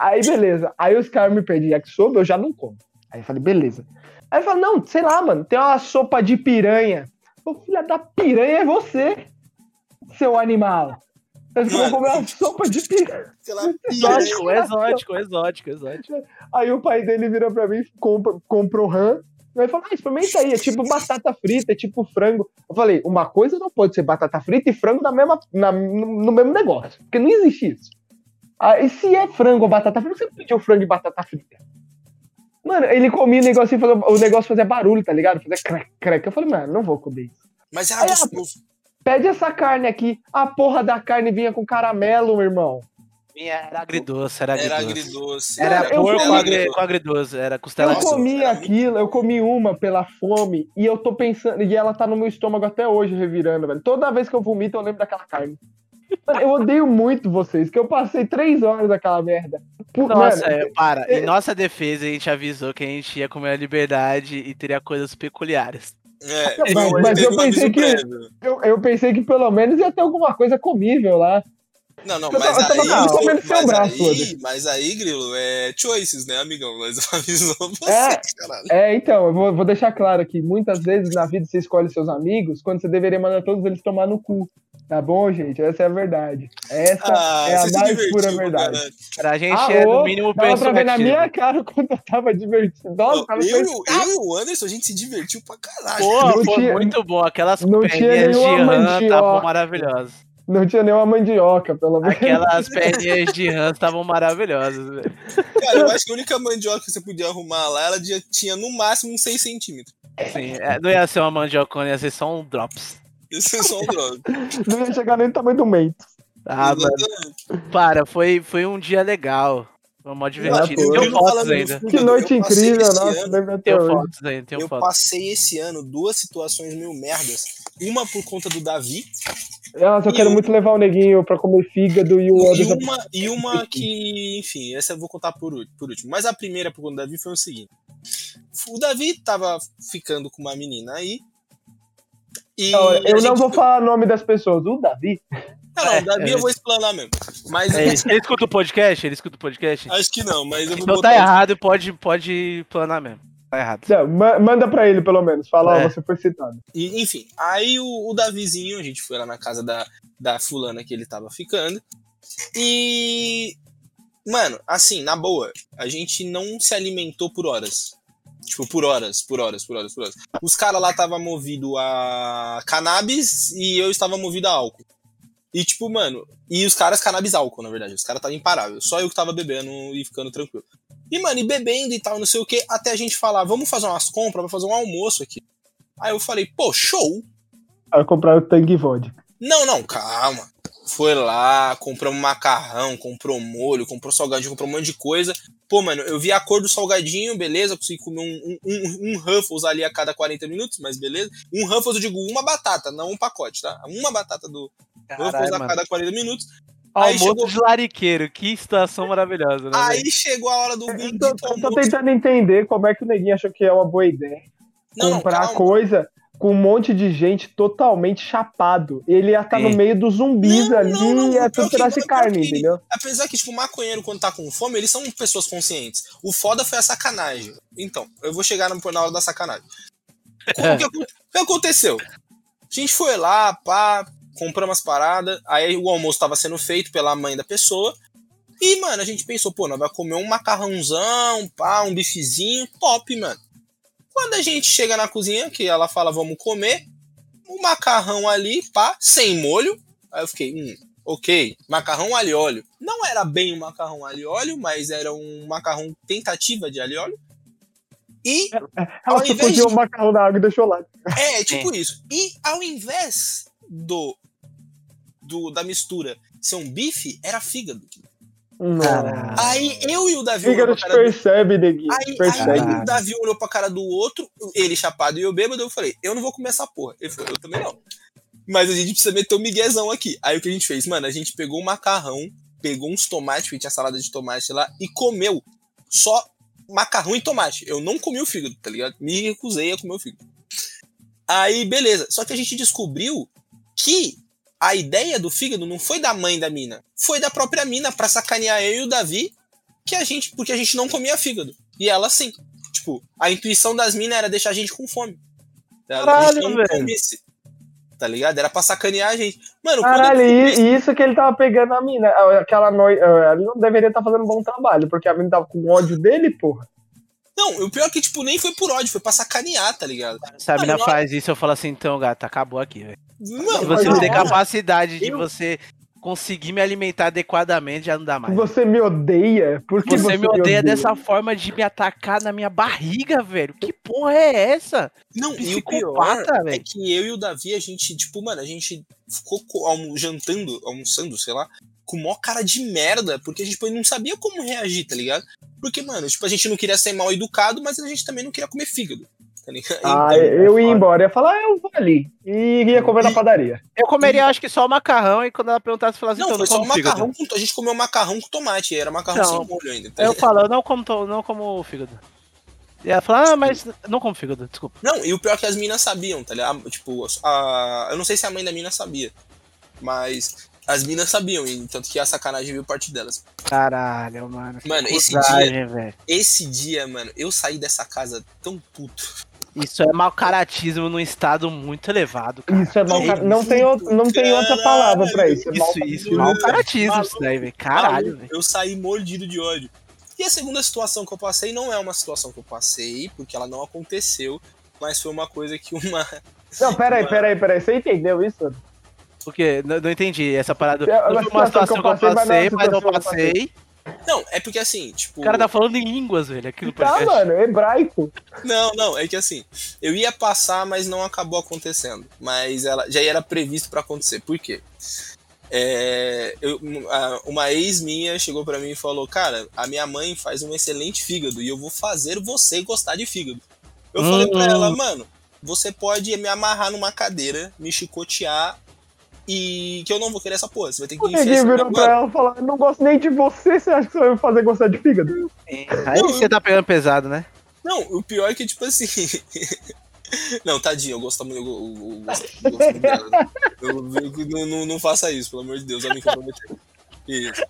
Aí, beleza. Aí os caras me pedem yakisoba, eu já não como. Aí eu falei, beleza. Aí eu falei, não, sei lá, mano, tem uma sopa de piranha. Ô, filha da piranha é você, seu animal. Vou Mano. comer uma sopa de piranha. Exótico, exótico, exótico, exótico. Aí o pai dele vira pra mim, compra, compra o RAM. Aí falou, ah, experimenta aí, é tipo batata frita, é tipo frango. Eu falei, uma coisa não pode ser batata frita e frango na mesma, na- no, no mesmo negócio, porque não existe isso. Aí se é frango ou batata frita, você pediu frango e batata frita. Mano, ele comia o negócio e fazia, o negócio fazia barulho, tá ligado? Fazia crack, crack. Eu falei, mano, não vou comer isso. Mas era Aí, gostoso. Pede essa carne aqui. A porra da carne vinha com caramelo, meu irmão. Era agridoce, era Era agridoce. agridoce. Era eu porco agri, com agridoce, era costela Eu comi era aquilo, eu comi uma pela fome e eu tô pensando, e ela tá no meu estômago até hoje, revirando, velho. Toda vez que eu vomito, eu lembro daquela carne. Mano, eu odeio muito vocês, que eu passei três horas naquela merda. Por- Nossa, mano, é, para. Em nossa defesa, a gente avisou que a gente ia comer a liberdade e teria coisas peculiares. É, Mas- mas eu pensei que- eu, eu pensei que pelo menos ia ter alguma coisa comível lá. Não, não, mas tava- eu tava aí. comendo seu mas, braço, aí mas aí, Grilo, é choices, né, amigão? Mas avisou você, É. caralho. É, então, eu vou, vou deixar claro aqui, muitas vezes na vida você escolhe seus amigos quando você deveria mandar todos eles tomar no cu. Tá bom, gente? Essa é a verdade. Essa Ah, é a mais pura verdade. Pra gente Ah, é, no mínimo, Dava pra ver na minha cara quando eu tava divertido. Nossa, tava eu, eu e o Anderson, a gente se divertiu pra caralho. Pô, foi tinha- muito bom. Aquelas perninhas de rã mandioca. estavam maravilhosas. Não tinha nenhuma mandioca, pelo menos. Aquelas perninhas de rã estavam maravilhosas, velho. Cara, eu acho que a única mandioca que você podia arrumar lá, ela já tinha no máximo uns 6 centímetros. Sim, é, não ia ser uma mandiocona, ia ser só um drops. Isso é só um droga. Não ia chegar nem no tamanho do mento. Ah, mano, para, foi, foi um dia legal. Foi mó divertido. pô. Tem Grilo fotos ainda. Que noite eu incrível, nossa, ano- Tem fotos ainda, tem Eu fotos. passei esse ano duas situações meio merdas. Uma por conta do Davi Nossa, eu E quero o- muito levar o neguinho pra comer fígado e o e Anderson. uma, e uma que, enfim, essa eu vou contar por, por último. Mas a primeira por conta do Davi foi o seguinte: o Davi tava ficando com uma menina aí. E Não, eu não vou falar o nome das pessoas. O Davi. Não, não, É, o Davi é. eu vou explanar mesmo. Mas É, ele, escuta o podcast? Ele escuta o podcast? acho que não, mas eu vou Então botar tá errado, pode, pode planar mesmo. Tá errado. Não, ma- manda pra ele, pelo menos. Fala, É. ó, você foi citado. E, enfim, aí o, o Davizinho, a gente foi lá na casa da, da fulana que ele tava ficando. E. Mano, assim, na boa, a gente não se alimentou por horas. Tipo, por horas, por horas, por horas, por horas. Os caras lá estavam movidos a cannabis e eu estava movido a álcool. E, tipo, mano, e os caras cannabis álcool, na verdade. Os caras estavam imparáveis. Só eu que tava bebendo e ficando tranquilo. E, mano, e bebendo e tal, não sei o que, até a gente falar, vamos fazer umas compras pra fazer um almoço aqui. Aí eu falei, pô, show! Aí compraram o Tang Vodka. Não, não, calma. Foi lá, compramos macarrão, comprou molho, comprou salgadinho, comprou um monte de coisa. Pô, mano, eu vi a cor do salgadinho, beleza, consegui comer um, um, um, um Ruffles ali a cada 40 minutos, mas beleza. Um Ruffles, eu digo uma batata, não um pacote, tá? Uma batata do Ruffles Caralho, a mano. cada 40 minutos. Almoço chegou- de lariqueiro, que situação maravilhosa, né? Aí velho? chegou a hora do Eu bendito tô, eu tô tentando entender como é que o neguinho achou que é uma boa ideia. Não, comprar calma. coisa com um monte de gente totalmente chapado. Ele ia estar Sim. no meio dos zumbis Não, ali não, não, e pior tudo que- pedaço de carne, que- entendeu? Apesar que, tipo, maconheiro, quando tá com fome, eles são pessoas conscientes. O foda foi a sacanagem. Então, eu vou chegar na na hora da sacanagem. O que, que aconteceu? A gente foi lá, pá, compramos as paradas, aí o almoço tava sendo feito pela mãe da pessoa. E, mano, a gente pensou, pô, nós vai comer um macarrãozão, pá, um bifezinho, top, mano. Quando a gente chega na cozinha, que ela fala, vamos comer, o macarrão ali, pá, sem molho. Aí eu fiquei, hum, ok, macarrão alho óleo. Não era bem um macarrão alho óleo, mas era um macarrão tentativa de alho e óleo. E Ao Ela só invés de- o macarrão na água e deixou lá. é, tipo isso. E ao invés do, do da mistura ser um bife, era fígado. Caralho. Aí eu e o Davi olhou Fígado pra te cara do... percebe, neguinho. Aí, aí percebe. Caralho. o Davi olhou pra cara do outro, ele chapado e eu bêbado, eu falei, eu não vou comer essa porra. Ele falou, eu também não. Mas a gente precisa meter um miguezão aqui. Aí o que a gente fez? Mano, a gente pegou um macarrão, pegou uns tomates, porque tinha salada de tomate lá, e comeu só macarrão e tomate. Eu não comi o fígado, tá ligado? Me recusei a comer o fígado. Aí, beleza. Só que a gente descobriu que a ideia do fígado não foi da mãe da mina, foi da própria mina pra sacanear eu e o Davi, que a gente, porque a gente não comia fígado. E ela sim. Tipo, a intuição das minas era deixar a gente com fome. Caralho, não velho. comesse. Tá ligado? Era pra sacanear a gente. Mano, Caralho, e, isso que ele tava pegando a mina. Aquela noite. Ele não deveria estar fazendo um bom trabalho, porque a mina tava com ódio dele, porra. Não, o pior é que, tipo, nem foi por ódio, foi pra sacanear, tá ligado? Se a mina faz isso, eu falo assim, então, gata, acabou aqui, velho. Não, Se você não tem capacidade de eu- você conseguir me alimentar adequadamente, já não dá mais. Você me odeia? Por que Você, você, me odeia dessa forma de me atacar na minha barriga, velho. Que porra é essa? Não, e o Psicopata, pior é velho. que eu e o Davi, a gente, tipo, mano, a gente ficou co- almo- jantando, almoçando, sei lá, com mó cara de merda, porque a gente tipo, não sabia como reagir, tá ligado? Porque, mano, tipo, a gente não queria ser mal educado, mas a gente também não queria comer fígado, tá ligado? Ah, Então, eu ia embora, ia falar, ah, eu vou ali. E ia comer na padaria. Eu comeria, acho que só o macarrão, e quando ela perguntasse, falasse, Não, então, foi não só macarrão com. A gente comeu macarrão com tomate, era macarrão Não. sem molho ainda. tá eu falo, eu não como, to- não como fígado. E ela fala, ah, mas não como fígado, desculpa. Não, e o pior é que as minas sabiam, tá ligado? Tipo, a, eu não sei se a mãe da mina sabia, mas as minas sabiam, e tanto que a sacanagem veio parte delas. Caralho, mano. Mano, esse coragem, velho. Esse dia, mano, eu saí dessa casa tão puto. Isso é mau caratismo num estado muito elevado, cara. Isso é mau Não, car- não, tem, outro- não tem outra palavra pra isso. É mau Isso, isso, caratismo. mau caratismo isso daí, velho. Caralho, velho. Eu saí mordido de ódio. E a segunda situação que eu passei não é uma situação que eu passei, porque ela não aconteceu, mas foi uma coisa que uma. Não, peraí, peraí, peraí. Você entendeu isso? Porque não, não entendi essa parada. É uma Não foi uma situação que eu passei, mas não é mas eu eu passei. Não, é porque assim, tipo. O cara tá falando em línguas, velho, aqui no Tá, podcast. mano, hebraico. Não, não, é que assim, eu ia passar, mas não acabou acontecendo. Mas ela já era previsto pra acontecer. Por quê? É, eu- uma ex minha chegou pra mim e falou: Cara, a minha mãe faz um excelente fígado e eu vou fazer você gostar de fígado. Eu Hum. falei pra ela, mano, você pode me amarrar numa cadeira, me chicotear e que eu não vou querer essa porra. Você vai ter que Ninguém enfiar esse virou pra ela e falou: não gosto nem de você, você acha que você vai me fazer gostar de fígado? Aí você tá pegando pesado, né? Não, o pior é que, tipo assim. não, tadinho, eu gosto muito. Eu, eu, eu gosto, eu gosto muito dela. né? Eu, eu- não, não, não faça isso, pelo amor de Deus, vai me comprometer. Isso.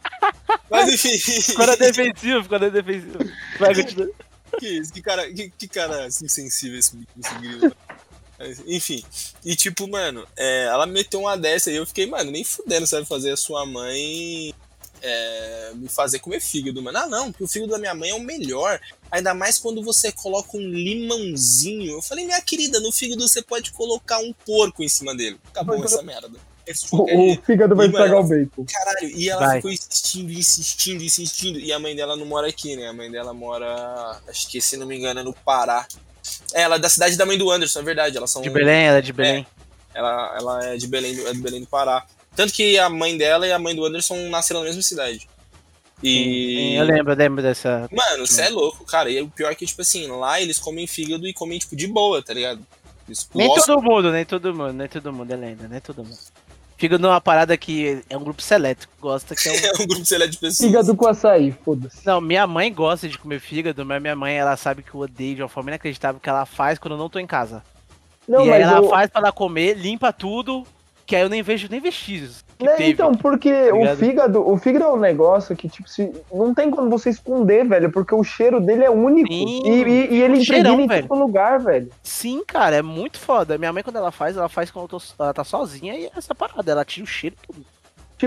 Mas enfim. Ficou na defensiva, ficou na defensiva. Vai, continua. que isso? Que cara, que, que cara insensível esse, esse grilo. Enfim. E tipo, mano, é, ela meteu uma dessa e eu fiquei, mano, nem fudendo vai fazer a sua mãe é, me fazer comer fígado, mano. Ah, não, porque o fígado da minha mãe é o melhor. Ainda mais quando você coloca um limãozinho. Eu falei, minha querida, no fígado você pode colocar um porco em cima dele. Acabou Mas- essa merda. Esse O, o fígado vai estragar o bacon. Caralho, e ela Vai. ficou insistindo, insistindo, insistindo. E a mãe dela não mora aqui, né? A mãe dela mora, acho que se não me engano, é no Pará. É, ela é da cidade da mãe do Anderson, é verdade. Elas são. De Belém, ela é de Belém. Ela, ela é de Belém, do- é de Belém do Pará. Tanto que a mãe dela e a mãe do Anderson nasceram na mesma cidade. E. Sim, eu lembro, eu lembro dessa. Mano, você é louco, cara. E o pior é que, tipo assim, lá eles comem fígado e comem, tipo, de boa, tá ligado? Eles Nem gostam- todo mundo, nem todo mundo, nem todo mundo, é lenda, nem todo mundo. Fígado é uma parada que é um grupo seleto que gosta, que é um... É um grupo seleto de pessoas. Fígado com açaí, foda-se. Não, minha mãe gosta de comer fígado, mas minha mãe, ela sabe que eu odeio de uma forma inacreditável que ela faz quando eu não tô em casa. Não, e aí mas ela eu- faz pra ela comer, limpa tudo, que aí eu nem vejo nem vestígios Né, teve. então, porque o ligado? fígado, o fígado é um negócio que, tipo, se, não tem como você esconder, velho, porque o cheiro dele é único. Sim, e, e- e ele cheirão, em todo lugar, velho. Sim, cara, é muito foda. Minha mãe, quando ela faz, ela faz quando tô- ela tá sozinha e é essa parada, ela tira o cheiro tudo.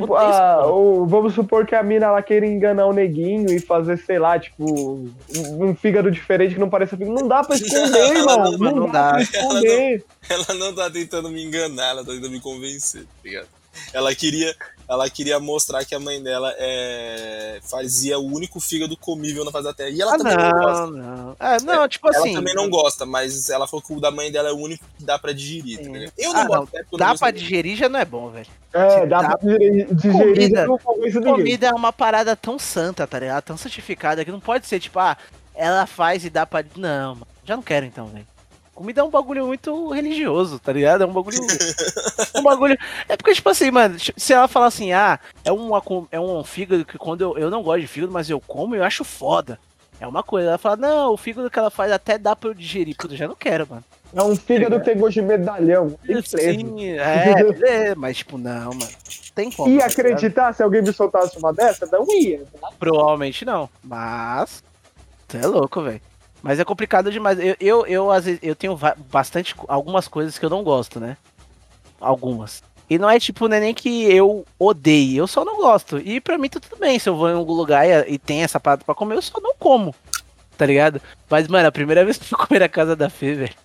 Tipo, a, porra. o- vamos supor que a mina ela queira enganar o neguinho e fazer, sei lá, tipo, um, um fígado diferente que não pareça fígado. Não dá pra esconder, Não, irmão. não, Não, não dá, dá. pra esconder. Ela não tá tentando me enganar, ela tá tentando me convencer, tá ligado? Ela queria, ela queria mostrar que a mãe dela é, fazia o único fígado comível na face da terra. E ela Ah, também não gosta. não, não. É, não, tipo Ela assim. também não gosta, mas ela falou que o da mãe dela é o único que dá pra digerir, tá? Eu não Ah, não, gosto, porque eu não Dá gosto pra digerir já não é bom, velho. É, dá Dá- pra digerir, digerir Comida- já não. Comida é uma parada tão santa, tá ligado? Tão santificada que não pode ser tipo, ah, ela faz e dá pra. Não, mano, já não quero então, velho. Comida é um bagulho muito religioso, tá ligado? É um bagulho. um bagulho. É porque, tipo assim, mano, se ela falar assim, ah, é, uma, é um fígado que quando eu, eu não gosto de fígado, mas eu como eu acho foda. É uma coisa. Ela fala, não, o fígado que ela faz até dá pra eu digerir. Puta, eu já não quero, mano. É um fígado que tem gosto de medalhão. Sim, é, é, mas tipo, não, mano. Tem como. Ia tá acreditar se alguém me soltasse uma dessa? Não ia. Provavelmente não. Mas. Tu é louco, velho. Mas é complicado demais. Eu, eu, eu, às vezes, eu tenho bastante. Algumas coisas que eu não gosto, né? Algumas. E não é tipo, não é nem que eu odeie, eu só não gosto. E pra mim tá tudo bem. Se eu vou em algum lugar e, e tem essa parada pra comer, eu só não como. Tá ligado? Mas, mano, a primeira vez que eu fui comer na casa da Fê, velho.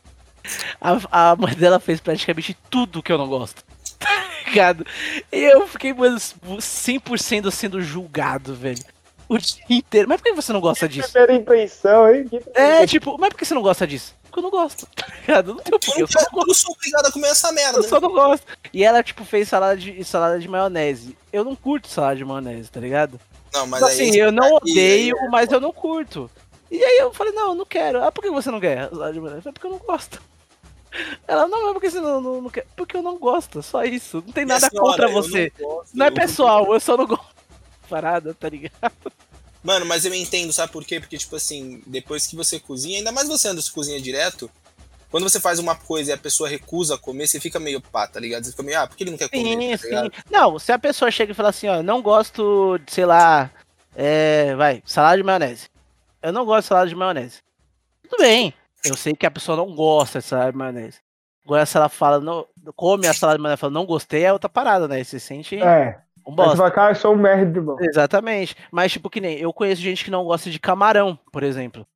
A, a mãe dela fez praticamente tudo que eu não gosto. Tá ligado? E eu fiquei, mano, 100% sendo julgado, velho. O dia inteiro. Mas por que você não gosta disso? Primeira impressão, hein? Que É, tipo, mas por que você não gosta disso? Porque eu não gosto, tá ligado? Não tem Eu porquê, não, eu gosto. eu sou obrigado a comer essa merda. Eu só não gosto. E ela, tipo, fez salada de, salada de maionese. Eu não curto salada de maionese, tá ligado? Não, mas assim, aí, eu não aí- odeio, aí- mas eu não curto. E aí eu falei, não, eu não quero. Ah, por que você não quer salada de maionese? Eu falei, porque eu não gosto. Ela, não, mas por que você não, não, não quer? Porque eu não gosto, só isso. Não tem nada senhora, contra eu você. Não, gosto, Não é eu- pessoal, eu só não gosto. Parada, tá ligado? Mano, mas eu entendo, sabe por quê? Porque, tipo assim, depois que você cozinha, ainda mais você anda se cozinha direto, quando você faz uma coisa e a pessoa recusa comer, você fica meio pá, tá ligado? Você fica meio, ah, por que ele não quer comer? Sim, tá sim. Não, se a pessoa chega e fala assim, ó, não gosto de, sei lá, é, vai, salada de maionese. Eu não gosto de salada de maionese. Tudo bem, eu sei que a pessoa não gosta de salada de maionese. Agora se ela fala, não, come a salada de maionese e fala, não gostei, é outra parada, né? Você sente É. um Aí você bosta. fala, cara, eu sou um merda de bom. Exatamente. Mas, tipo, que nem, eu conheço gente que não gosta de camarão, por exemplo.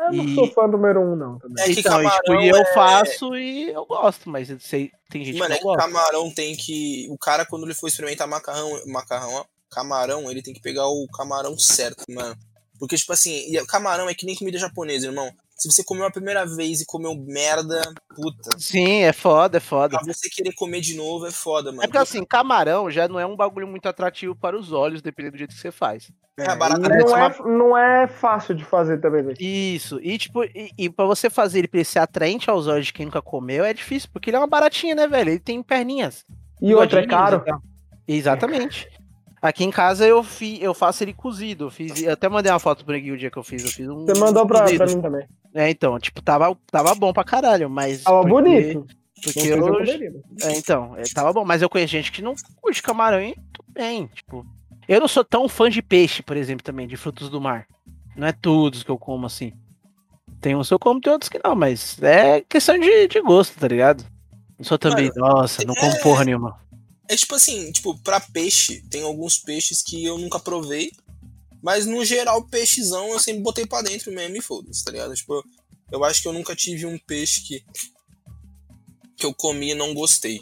Eu não E- sou fã número um, não. Também. É que então, e, tipo, camarão e eu é- faço e eu gosto, mas eu sei, tem gente Mano, é que não gosta. camarão tem que. O cara, quando ele for experimentar macarrão, macarrão, camarão, ele tem que pegar o camarão certo, mano. Porque, tipo assim, camarão é que nem comida japonesa, irmão. Se você comeu a primeira vez e comeu merda, puta. Sim, é foda, é foda. Pra você querer comer de novo é foda, mano. É porque assim, camarão já não é um bagulho muito atrativo para os olhos, dependendo do jeito que você faz. É, É, e parece não, é, não é fácil de fazer também, velho. Isso, e tipo, e, e pra você fazer ele pra ele ser atraente aos olhos de quem nunca comeu é difícil, porque ele é uma baratinha, né, velho? Ele tem perninhas. E outra, é caro. e tal. Exatamente. Aqui em casa eu, fi, eu faço ele cozido. Eu, fiz, eu até mandei uma foto pro Neguinho o dia que eu fiz. Eu fiz um. Você mandou pra, pra mim também. É, então, tipo, tava, tava bom pra caralho, mas. Tava porque- bonito. Porque eu. É, então, é, tava bom, mas eu conheço gente que não curte camarão e tudo bem, tipo. Eu não sou tão fã de peixe, por exemplo, também, de frutos do mar. Não é todos que eu como assim. Tem uns que eu como, tem outros que não, mas é questão de, de gosto, tá ligado? Não sou também, nossa, não como é- porra nenhuma. É tipo assim, tipo, pra peixe, tem alguns peixes que eu nunca provei. Mas no geral, peixezão eu sempre botei pra dentro mesmo e foda-se, tá ligado? Tipo, eu acho que eu nunca tive um peixe que. que eu comi e não gostei.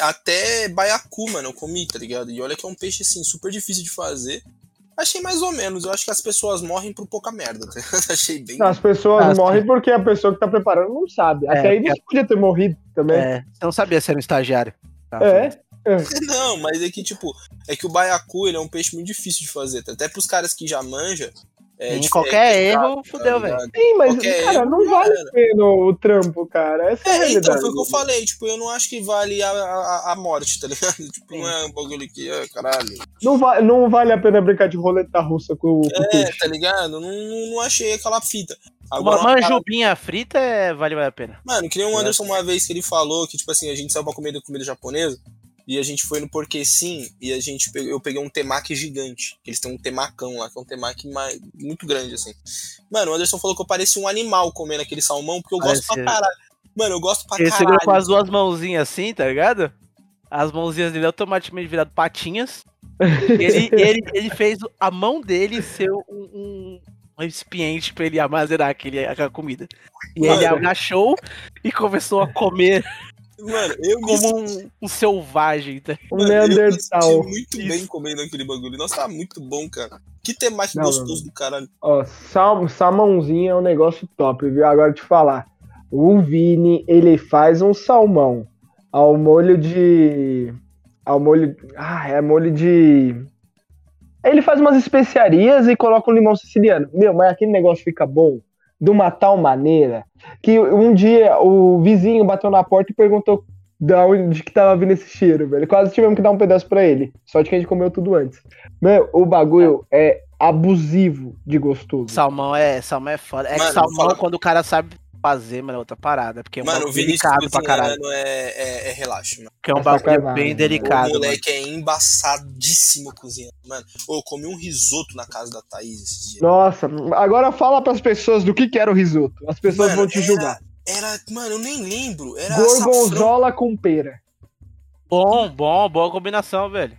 Até baiacu, mano, eu comi, tá ligado? E olha que é um peixe, assim, super difícil de fazer. Achei mais ou menos. Eu acho que as pessoas morrem por pouca merda, tá ligado? Achei bem. Não, As pessoas Ah, morrem porque a pessoa que tá preparando não sabe. É, Até aí porque- você podia ter morrido também. É, você não sabia ser um estagiário. Tá, É. Não, mas é que, tipo, é que o baiacu ele é um peixe muito difícil de fazer. tá? Até pros caras que já manjam. É, Em qualquer é erro, complicado, fudeu, tá velho. Sim, mas, Qualquer cara, erro, não vale a pena o trampo, cara. Essa é, a É, então, realidade. foi o que eu falei, tipo, eu não acho que vale a, a, a morte, tá ligado? Tipo, não é um bagulho que, ah, caralho. Não, va não vale a pena brincar de roleta russa com, com o É, peixe. tá ligado? Não, não, achei aquela fita. Uma Agora, uma manjubinha frita é, vale a pena. Mano, que nem o Anderson uma vez que ele falou que, tipo assim, a gente saiu pra comer comida japonesa e a gente foi no Porque Sim e a gente pegou, eu peguei um temaki gigante. que Eles têm um temacão lá, que é um temaki mais, muito grande, assim. Mano, o Anderson falou que eu parecia um animal comendo aquele salmão, porque eu gosto pra Parece- caralho. Mano, eu gosto pra Ele caralho. segurou com as duas mãozinhas assim, tá ligado? As mãozinhas dele automaticamente viraram patinhas. Ele, ele, ele fez a mão dele ser um, um recipiente pra ele armazenar aquele, aquela comida. E ele Mano. agachou e começou a comer Mano, eu me como um, um selvagem. Tá? Um Mano, Eu me Neandertal. senti muito bem comendo aquele bagulho. Nossa, tá muito bom, cara. Que temaki Não, gostoso do caralho. Ó, sal, salmãozinho é um negócio top, viu? Agora te falar. O Vini, ele faz um salmão ao molho de. Ao molho. Ah, é molho de. Ele faz umas especiarias e coloca um limão siciliano. Meu, mas aquele negócio fica bom de uma tal maneira que um dia o vizinho bateu na porta e perguntou da onde que tava vindo esse cheiro, velho. Quase tivemos que dar um pedaço pra ele. Só de que a gente comeu tudo antes. Meu, o bagulho é abusivo de gostoso. Salmão é, salmão é foda. É que Mano, salmão, fala- quando o cara sabe fazer, mano, é outra parada. Porque é um Mano, o delicado pra caralho. é, é, é relaxo, mano. Porque é um É bagulho bem mano. O delicado. mano. moleque é embaçadíssimo cozinhando, mano. Eu comi um risoto na casa da Thaís esses dias. Nossa, agora fala pras pessoas do que, que era o risoto. As pessoas Mano, vão te era- julgar. Era, mano, eu nem lembro. Era açafrão. Gorgonzola com pera. Bom, bom, boa combinação, velho.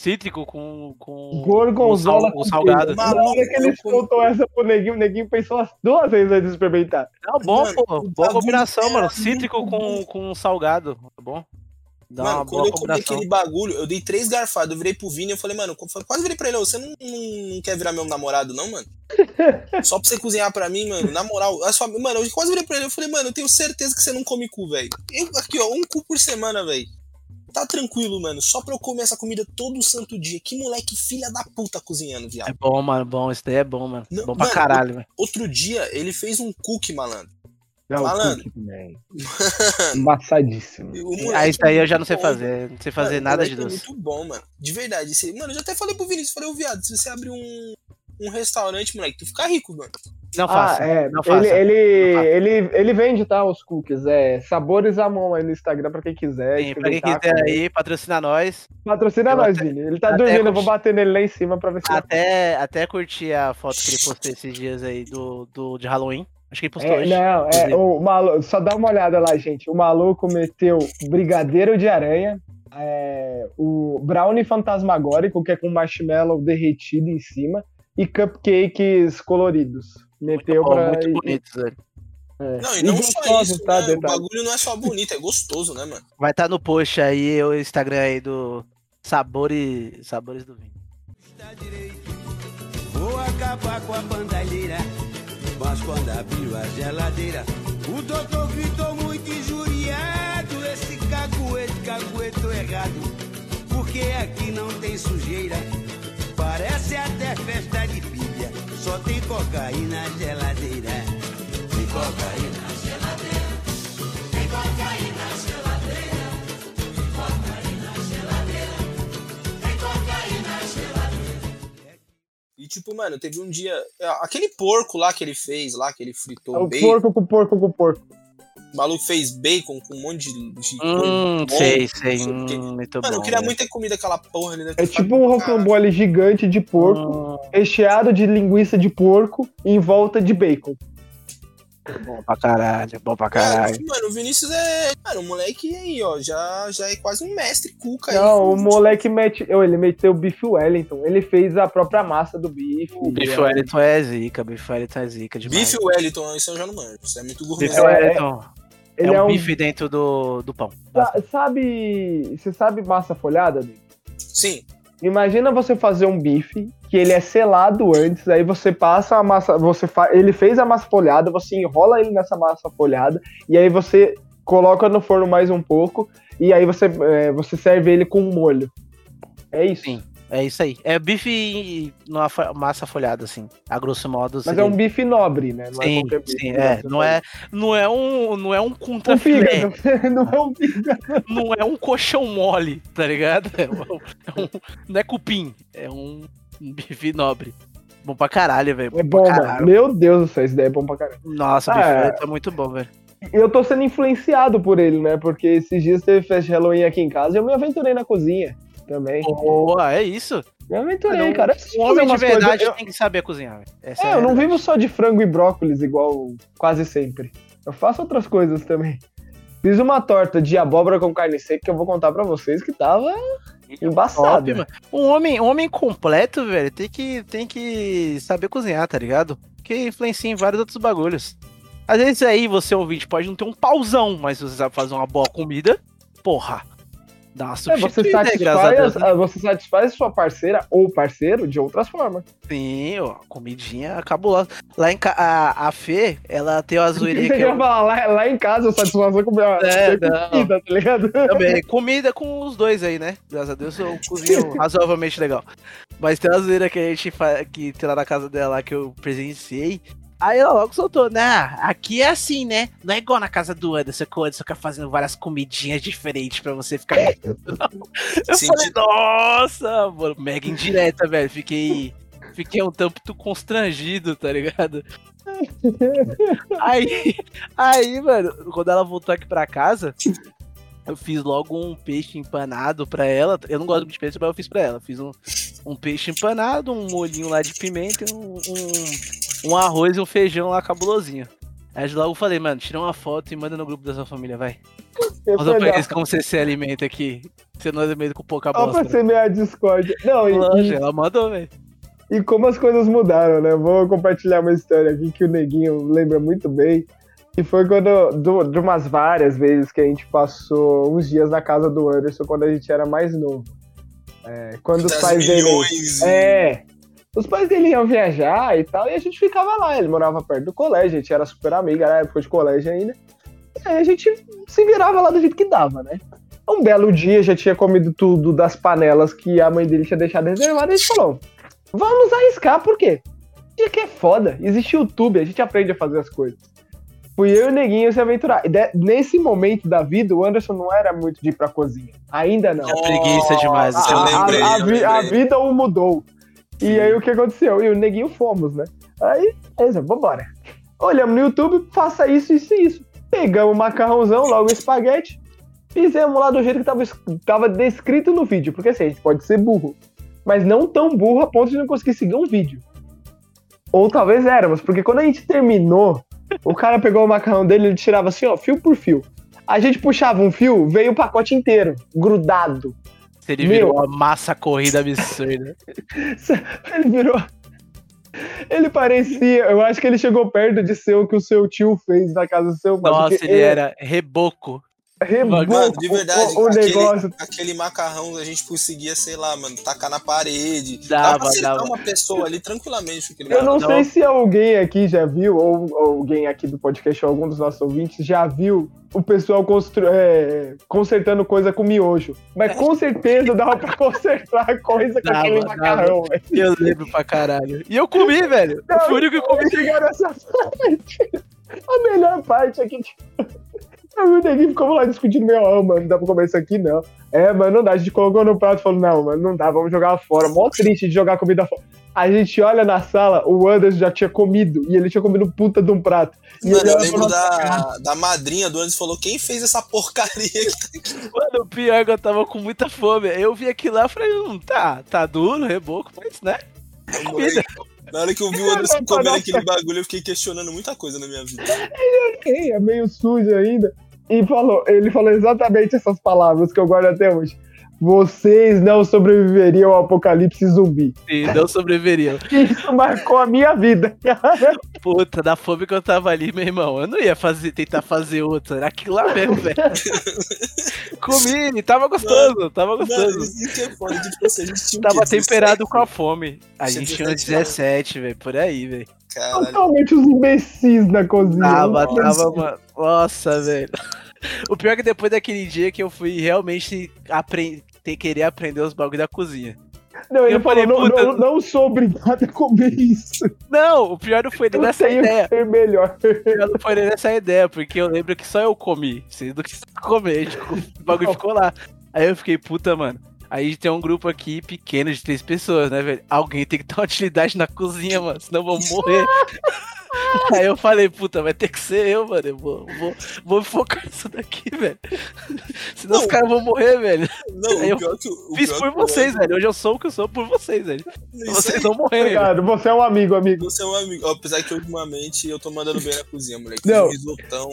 Cítrico com. com Gorgonzola com sal- o salgado. Na hora que eles contou essa pro neguinho, o neguinho pensou umas duas vezes antes de experimentar. Não, bom, Mano, pô. Boa combinação, mano. Cítrico com, com salgado. Tá bom? Dá mano, uma quando boa eu comi aquele bagulho, eu dei três garfadas, eu virei pro Vini e eu falei, mano, eu quase virei pra ele, "Ô, você não, não, não quer virar meu namorado, não, mano? Só pra você cozinhar pra mim, mano, na moral, a sua, mano, eu quase virei pra ele, eu falei, mano, eu tenho certeza que você não come cu, velho. Aqui, ó, um cu por semana, velho. Tá tranquilo, mano, só pra eu comer essa comida todo santo dia. Que moleque filha da puta cozinhando, viado. É bom, mano, bom. Isso daí é bom, mano. Não, bom pra mano, caralho, velho. Outro dia, ele fez um cookie, malandro. Não, Malandro. cookie também. Embaçadíssimo. O moleque Ah, isso daí eu já não é sei bom, fazer. Não sei fazer Mano, nada de moleque doce. É muito bom, mano. De verdade. Mano, eu já até falei pro Vinícius, falei, ô viado, se você abrir um, um restaurante, moleque, tu fica rico, mano. Não Ah, faça. é. não faça. Ele, ele, Não faça. ele, ele vende, tá? Os cookies. É Sabores à mão aí no Instagram pra quem quiser. Sim, pra quem quiser aí, patrocina nós. Patrocina Eu nós, até- Vini. Ele tá dormindo, eu vou curti- bater nele lá em cima pra ver se Até, até curti a foto que ele postou esses dias aí do, do, de Halloween. Acho que ele postou É, hoje. não, é, o maluco, só dá uma olhada lá, gente. O maluco meteu brigadeiro de aranha, é, o brownie fantasmagórico, que é com marshmallow derretido em cima, e cupcakes coloridos. Meteu Bom, pra. muito e- bonito, velho. é. Não, e não só gostosos, isso, tá, né? O detalhe. bagulho não é só bonito, é gostoso, né, mano? Vai estar no post aí o Instagram aí do Sabores, Sabores do Vinho. Vou acabar com a bandalheira, mas quando abriu a geladeira, o doutor gritou muito injuriado. Esse caguete, cagueto errado, porque aqui não tem sujeira. Parece até festa só tem cocaína na geladeira. Tem cocaína na geladeira. Tem cocaína na geladeira. Tem cocaína na geladeira. Tem cocaína na geladeira. E tipo, mano, teve um dia. Aquele porco lá que ele fez, lá, que ele fritou É o bacon. porco com porco com porco. O maluco fez bacon com um monte de. de Hum, sei, sei. Hum, muito Mano, bom. eu queria velho. muito ter comido aquela porra ali. É tipo um rocambole gigante de porco, recheado de linguiça de porco, em volta de bacon. Bom pra caralho, bom pra caralho. Mano, mano, o Vinícius é. Mano, o moleque aí, ó, já, já é quase um mestre cuca aí. Não, o com- moleque mete. oh, Ele meteu o bife Wellington. Ele fez a própria massa do bife. O Bife É- Wellington é zica, Bife Wellington é zica demais. Bife Wellington, isso eu já não manjo. Isso é muito gourmet. Bife É, Wellington Ele é, é um um. bife dentro do, do pão. Sa- Sabe. Você sabe massa folhada? Diego? Sim. Imagina você fazer um bife que ele é selado antes, aí você passa a massa, você fa... ele fez a massa folhada, você enrola ele nessa massa folhada e aí você coloca no forno mais um pouco e aí você, é, você serve ele com molho. É isso. Sim. É isso aí. É bife numa massa folhada, assim. A grosso modo. Mas seria é um bife nobre, né? Não é Sim, qualquer bife. sim, que é. Não faz. é, não é um, não é um um contrafilé, fígado. não é um fígado. não é um colchão mole, tá ligado? É um, é um- não é cupim, é um bife nobre. Bom pra caralho, velho. É bom, mano. Meu Deus do céu, essa ideia é bom pra caralho. Nossa, o Ah, bife é. É muito bom, velho. Eu tô sendo influenciado por ele, né? Porque esses dias teve festa de Halloween aqui em casa e eu me aventurei na cozinha também. Boa, é isso. Me aventurei, Não, cara. Um homem de coisas- verdade eu- tem que saber cozinhar. Essa É, eu não a vivo só de frango e brócolis igual quase sempre. Eu faço outras coisas também. Fiz uma torta de abóbora com carne seca que eu vou contar pra vocês que tava. Top, mano. Um homem, um homem completo, velho, tem que, tem que saber cozinhar, tá ligado? Que influencia em vários outros bagulhos. Às vezes aí você ouvinte pode não ter um pauzão, mas você sabe fazer uma boa comida, porra, dá É, você, né, satisfaz, né? você satisfaz sua parceira ou parceiro de outras formas. Sim, ó, comidinha acabou. Lá em ca... a, a Fê, ela tem uma zoeirinha que ia eu... falar, lá, lá em casa eu satisfaço com minha É, comida, tá ligado? Também, comida com os dois aí, né? Graças a Deus eu cozinho razoavelmente legal. Mas tem uma zoeira que a gente faz, que tem lá na casa dela que eu presenciei. Aí ela logo soltou, né? Aqui é assim, né? Não é igual na casa do Anderson, que o Anderson fica fazendo várias comidinhas diferentes pra você ficar. eu Sim, falei, de- nossa, mano, mega indireta, velho. Fiquei. Fiquei um tanto constrangido, tá ligado? Aí, aí, mano, quando ela voltou aqui pra casa, eu fiz logo um peixe empanado pra ela. Eu não gosto muito de peixe, mas eu fiz pra ela. Fiz um, um peixe empanado, um molhinho lá de pimenta e um, um, um arroz e um feijão lá cabulosinho. Aí eu logo falei, mano, tira uma foto e manda no grupo da sua família, vai. Eu falei, pra eles como você se alimenta aqui. Você não alimenta com pouca Só pra bosta. semear a discórdia. Não, e, Lógico, e, ela mandou, velho. e como as coisas mudaram, né? Vou compartilhar uma história aqui que o Neguinho lembra muito bem. E foi quando, do- de umas várias vezes que a gente passou uns dias na casa do Anderson quando a gente era mais novo. É, quando os pais dele. É. Os pais dele iam viajar e tal, e a gente ficava lá. Ele morava perto do colégio, a gente era super amiga, era época de colégio ainda. E aí a gente se virava lá do jeito que dava, né? Um belo dia já tinha comido tudo das panelas que a mãe dele tinha deixado reservada e a gente falou: vamos arriscar, por quê? Dia que é foda, existe YouTube, a gente aprende a fazer as coisas. Fui eu e o Neguinho se aventurar. De- nesse momento da vida, o Anderson não era muito de ir pra cozinha. Ainda não. É preguiça demais. Isso eu é A- a- lembrei, a, eu vi- a lembrei. vida o mudou. E aí o que aconteceu? E o neguinho fomos, né? Aí, beleza, vambora. Olhamos no YouTube, faça isso, isso e isso. Pegamos o macarrãozão, logo o espaguete, fizemos lá do jeito que tava, tava descrito no vídeo. Porque assim, a gente pode ser burro, mas não tão burro a ponto de não conseguir seguir um vídeo. Ou talvez éramos, porque quando a gente terminou, o cara pegou o macarrão dele e ele tirava assim, ó, fio por fio. A gente puxava um fio, veio o pacote inteiro, grudado. Ele Meu. virou uma massa corrida absurda. Ele virou. Ele parecia. Eu acho que ele chegou perto de ser o que o seu tio fez na casa do seu pai. Nossa, porque ele era reboco. Rebocou Mano, de verdade, o, o aquele- negócio. Aquele macarrão a gente conseguia, sei lá, mano, tacar na parede. Dava, Dava dava. uma pessoa ali tranquilamente com aquele Eu não sei se alguém aqui já viu, ou, ou alguém aqui do podcast, ou algum dos nossos ouvintes, já viu o pessoal constru- é, consertando coisa com miojo. Mas com certeza dava pra consertar coisa com Dava, aquele dava. macarrão, velho. Eu lembro pra caralho. E eu comi, velho. Eu fui o único que comi. Chegaram nessa parte. A melhor parte é que, e o neguinho ficamos lá discutindo, meu, ah, mano, não dá pra comer isso aqui, não. É, mano, não dá. A gente colocou no prato e falou, não, mano, não dá, vamos jogar fora. Mó triste de jogar comida fora. A gente olha na sala, o Anderson já tinha comido, e ele tinha comido puta de um prato. E Mano, eu lembro da, da madrinha do Anderson falou: quem fez essa porcaria aqui? Mano, o pior é que eu tava com muita fome. Eu vi aquilo lá e falei, hum, tá, tá duro, reboco, mas né? Moleque, Na hora que eu vi o Anderson comendo aquele bagulho, eu fiquei questionando muita coisa na minha vida. "Ei, é meio sujo ainda. E falou, ele falou exatamente essas palavras que eu guardo até hoje. Vocês não sobreviveriam ao apocalipse zumbi. E não sobreviveriam. Isso marcou a minha vida. Puta, da fome que eu tava ali, meu irmão. Eu não ia fazer, tentar fazer outra. Era aquilo lá mesmo, velho. Comi, tava gostoso, tava Mano, gostoso. isso que é foda, tipo assim, a gente tinha Tava temperado com a fome. A gente tinha uns 17 anos. 17, velho, por aí, velho. Caralho. Totalmente os imbecis na cozinha. Tava, tava, mano. Nossa, velho. O pior é que depois daquele dia que eu fui realmente apre- ter, querer aprender os bagulho da cozinha. Não, ele Eu falou, falei, não, puta- não, não sou obrigado a comer isso. Não, o pior não foi nem nessa ideia. que ser melhor. O pior não foi nem nessa ideia, porque eu lembro que só eu comi. Vocês não quis comer, tipo, o bagulho ficou lá. Aí eu fiquei, puta, mano. Aí tem um grupo aqui pequeno de três pessoas, né, velho? Alguém tem que ter uma utilidade na cozinha, mano, senão vamos morrer. Aí eu falei, puta, vai ter que ser eu, mano. Eu vou, vou, vou focar nisso daqui, velho. Senão os Não. caras vão morrer, velho. Não, Eu o pior que Fiz pior por vocês, velho. Hoje eu sou o que eu sou por vocês, velho. Isso Vocês aí, vão morrer, velho. Obrigado, você é um amigo, amigo. Você é um amigo. Apesar que ultimamente eu tô mandando bem na cozinha, moleque. Não. Um risotão.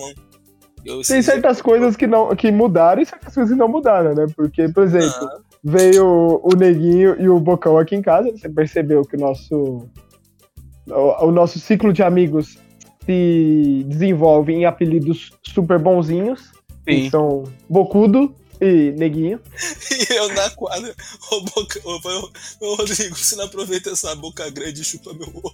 Eu, Tem certas coisas que, não, que mudaram e certas coisas que não mudaram, né? Porque, por exemplo, Ah, veio o Neguinho e o Bocão aqui em casa. Você percebeu que o nosso, o, nosso ciclo de amigos se desenvolve em apelidos super bonzinhos. Sim. Que são Bocudo e Neguinho. E eu na quadra, ô, boca, ô, ô, ô, Rodrigo, você não aproveita essa boca grande e chupa meu ovo.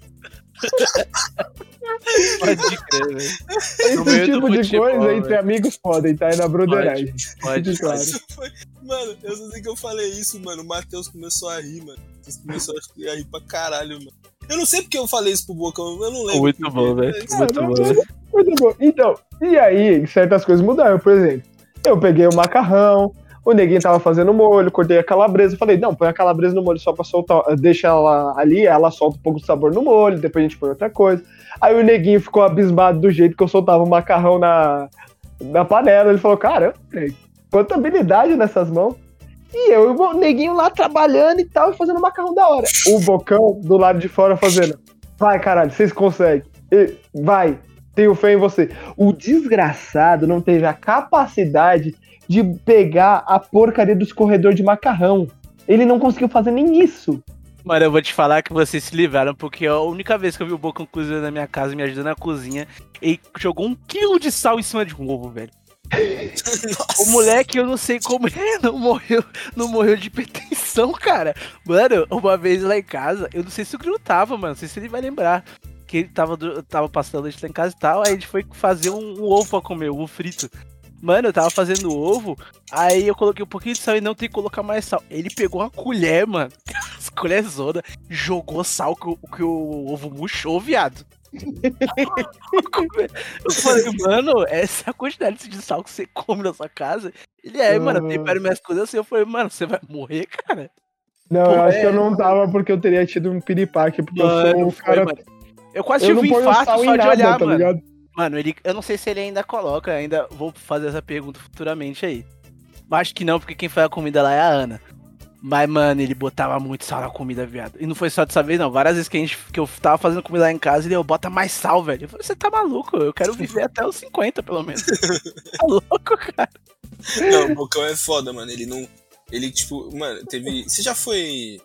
Pode crer, velho. Esse No tipo de futebol, coisa velho. entre amigos podem, tá? É na broderagem. Pode, Claro. Isso foi- Mano, eu só sei que eu falei isso, mano. O Matheus começou a rir, mano. Matheus começou a rir pra caralho, mano. Eu não sei porque eu falei isso pro Bocão, eu não lembro. Muito bom, velho. Ah, Muito Muito bom. Então, e aí, certas coisas mudaram. Por exemplo, eu peguei o macarrão, o neguinho tava fazendo molho, cortei a calabresa. Falei, não, põe a calabresa no molho só pra soltar, deixa ela ali, ela solta um pouco de sabor no molho, depois a gente põe outra coisa. Aí o neguinho ficou abismado do jeito que eu soltava o macarrão na, na panela. Ele falou, velho, quanta habilidade nessas mãos. E eu e o neguinho lá trabalhando e tal, fazendo macarrão da hora. O bocão do lado de fora fazendo. Vai, caralho, vocês conseguem. E- Vai, tenho fé em você. O desgraçado não teve a capacidade de pegar a porcaria do escorredor de macarrão. Ele não conseguiu fazer nem isso. Mano, eu vou te falar que vocês se livraram, porque a única vez que eu vi o Bocão cozinhando na minha casa, me ajudando na cozinha, ele jogou um quilo de sal em cima de um ovo, velho. O moleque, eu não sei como ele não morreu, não morreu de hipertensão, cara. Mano, uma vez lá em casa, eu não sei se o Grilo tava, mano, não sei se ele vai lembrar. Que ele tava, tava passando leite lá em casa e tal, aí a gente foi fazer um, um ovo pra comer, um ovo frito. Mano, eu tava fazendo ovo, aí eu coloquei um pouquinho de sal e não tem que colocar mais sal. Ele pegou uma colher, mano, as colherzonas, jogou sal que, o- que o ovo murchou, viado. Eu falei, mano, essa é a quantidade de sal que você come na sua casa. Ele é, mano, eu tempero minhas coisas assim. Eu falei, mano, você vai morrer, cara? Não, Pô, eu acho é. que eu não tava porque eu teria tido um piripaque, porque eu sou Mano, um foi, cara. mano. Eu quase Eu tive um infarto só de nada, olhar, tá mano. ligado? Mano, ele, eu não sei se ele ainda coloca, ainda vou fazer essa pergunta futuramente aí. Mas acho que não, porque quem faz a comida lá é a Ana. Mas, mano, ele botava muito sal na comida, viado. E não foi só dessa vez, não. Várias vezes que, a gente, que eu tava fazendo comida lá em casa, ele, eu bota mais sal, velho. Eu falei, você tá maluco? Eu quero viver até os 50, pelo menos. tá louco, cara? Não, o Bocão é foda, mano. Ele não. Ele, tipo, mano, teve. Você já foi.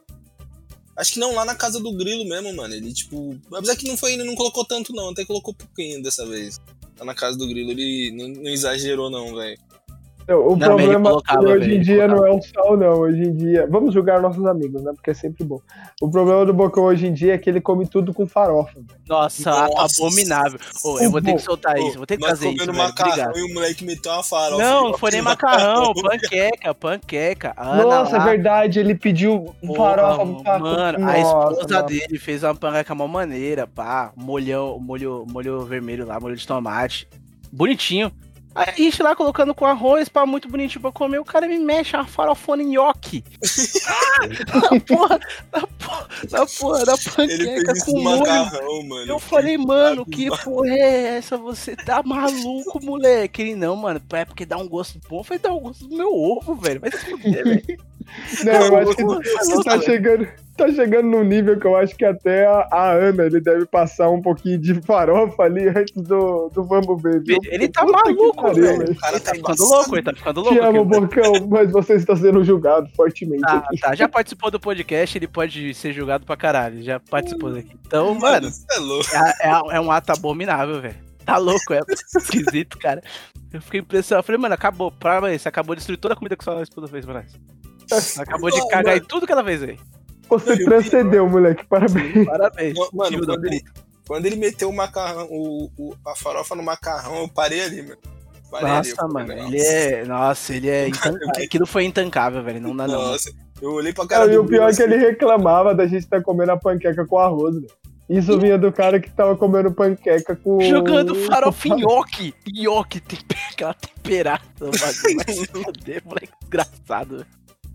Acho que não, lá na casa do Grilo mesmo, mano. Ele, tipo. Apesar que não foi, ele não colocou tanto, não. Até colocou pouquinho dessa vez. Lá na casa do Grilo, ele não, não exagerou, não, velho. O Não, problema colocava, hoje em dia não é o sal, não. Hoje em dia. Vamos julgar nossos amigos, né? Porque é sempre bom. O problema do Bocão hoje em dia é que ele come tudo com farofa. velho. Nossa, Nossa. abominável. Ô, eu vou ter que soltar isso, vou ter que fazer isso, velho. macarrão Obrigado. e o moleque meteu uma farofa. Não, não foi nem macarrão, panqueca, panqueca. Ana Nossa, é lá, verdade. Ele pediu porra, farofa pra Mano, a esposa mano. dele fez uma panqueca mó maneira, pá. Molhão, molho, molho vermelho lá, molho de tomate. Bonitinho. Aí a gente lá colocando com arroz, pá, muito bonitinho pra comer. O cara me mexe uma farofona nhoque. na porra, na porra, na porra da panqueca com macarrão, mano. Eu falei, mano, que porra é essa? Você tá maluco, moleque? Ele, não, mano, é porque dá um gosto bom. Eu falei, dá um gosto do meu ovo, velho. Vai se fuder, velho. Não, eu acho que Tá você tá velho. chegando, tá chegando num nível que eu acho que até a, a Ana ele deve passar um pouquinho de farofa ali antes do, do Vamos Ver. viu? Ele tá maluco, pariu, velho. O cara Ele tá tá ficando embaçado. louco, ele tá ficando louco. Te amo. Bocão, mas você está sendo julgado fortemente Tá, aqui. tá, já participou do podcast, ele pode ser julgado pra caralho. Já participou daqui. Então, Mano, mano, é louco. é, é- é um ato abominável, velho. Tá louco, é esquisito, cara. Eu fiquei impressionado. Eu falei, mano, acabou. Para aí, você acabou de destruir toda a comida que sua esposa fez pra nós. Acabou de cagar em tudo que ela fez aí. Você transcendeu, moleque. Parabéns. Parabéns. Mano, quando ele, quando ele meteu o macarrão, o, o- a farofa no macarrão, eu parei ali, mano. Parei ali, Nossa, falei, mano, nossa. ele é. Nossa, ele é intancável. Aquilo foi intancável, velho. Não dá não. mano. Nossa, eu olhei pra cara Cara, e o pior é que ele reclamava da gente estar comendo a panqueca com arroz, velho. Isso vinha do cara que tava comendo panqueca com. Jogando farofa em nhoque. Nhoque, aquela temperada. Vai se foder, moleque desgraçado.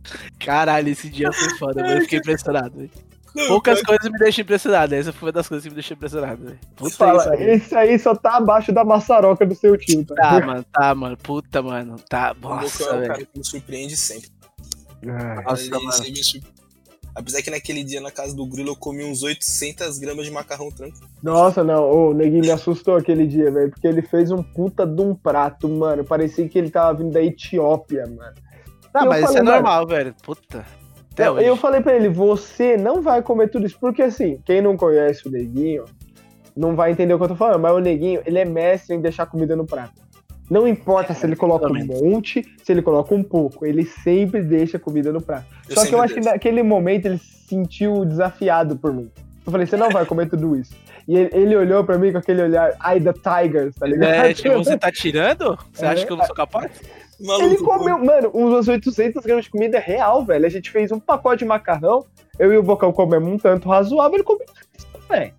Velho. Caralho, esse dia foi foda, mano. Eu fiquei impressionado, velho. Não, Poucas pior coisas me deixam impressionado. Essa foi uma das coisas que me deixou impressionado, velho. Puta Fala, isso aí. esse aí só tá abaixo da maçaroca do seu tio, tá? Tá, mano, tá, mano. Puta, mano. Tá, o nossa, é o velho. cara que me surpreende sempre. Ai, Nossa, Ele mano. me surpreende. Apesar que naquele dia na casa do Grilo eu comi uns 800 gramas de macarrão tranquilo. Nossa, não, o Neguinho me assustou aquele dia, velho, porque ele fez um puta de um prato, mano. Parecia que ele tava vindo da Etiópia, mano. Não, eu mas isso falei, é mano, normal, velho. Puta. Até Eu, hoje. eu falei pra ele, você não vai comer tudo isso, porque assim, quem não conhece o Neguinho não vai entender o que eu tô falando, mas o Neguinho, ele é mestre em deixar comida no prato. Não importa se ele coloca um monte, se ele coloca um pouco, ele sempre deixa comida no prato. Eu Só que eu acho que deixo. naquele momento ele se sentiu desafiado por mim. Eu falei, você não vai comer tudo isso. E ele, ele olhou pra mim com aquele olhar, ai, the tigers, tá ligado? É, tipo, você tá tirando? Você É. acha que eu não sou capaz? Maluco, Ele comeu, mano, uns 800 gramas de comida real, velho. A gente fez um pacote de macarrão, eu e o Bocão comemos um tanto razoável, ele comeu isso, velho.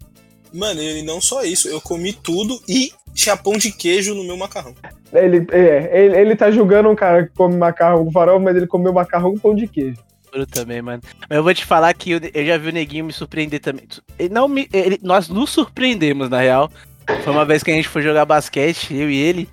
Mano, e não só isso, eu comi tudo e tinha pão de queijo no meu macarrão. Ele, é, ele, ele tá julgando um cara que come macarrão com farol, mas ele comeu macarrão com pão de queijo. Eu também, mano. Mas eu vou te falar que eu, eu já vi o Neguinho me surpreender também. Ele não me, ele- nós nos surpreendemos, na real. Foi uma vez que a gente foi jogar basquete, eu e ele,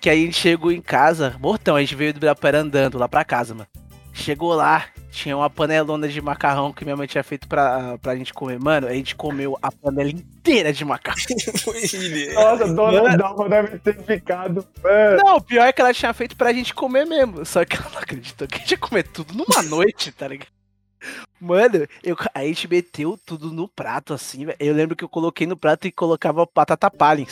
que aí a gente chegou em casa, mortão, a gente veio do Ibirapuera andando lá pra casa, mano. Chegou lá, tinha uma panelona de macarrão que minha mãe tinha feito pra, pra gente comer. Mano, a gente comeu a panela inteira de macarrão. Nossa, Dona Dalma deve ter ficado. Mano, Não, o pior é que ela tinha feito pra gente comer mesmo. Só que ela não acreditou que a gente ia comer tudo numa noite, tá ligado? Mano, eu, a gente meteu tudo no prato, assim, velho. Eu lembro que eu coloquei no prato e colocava batata palha.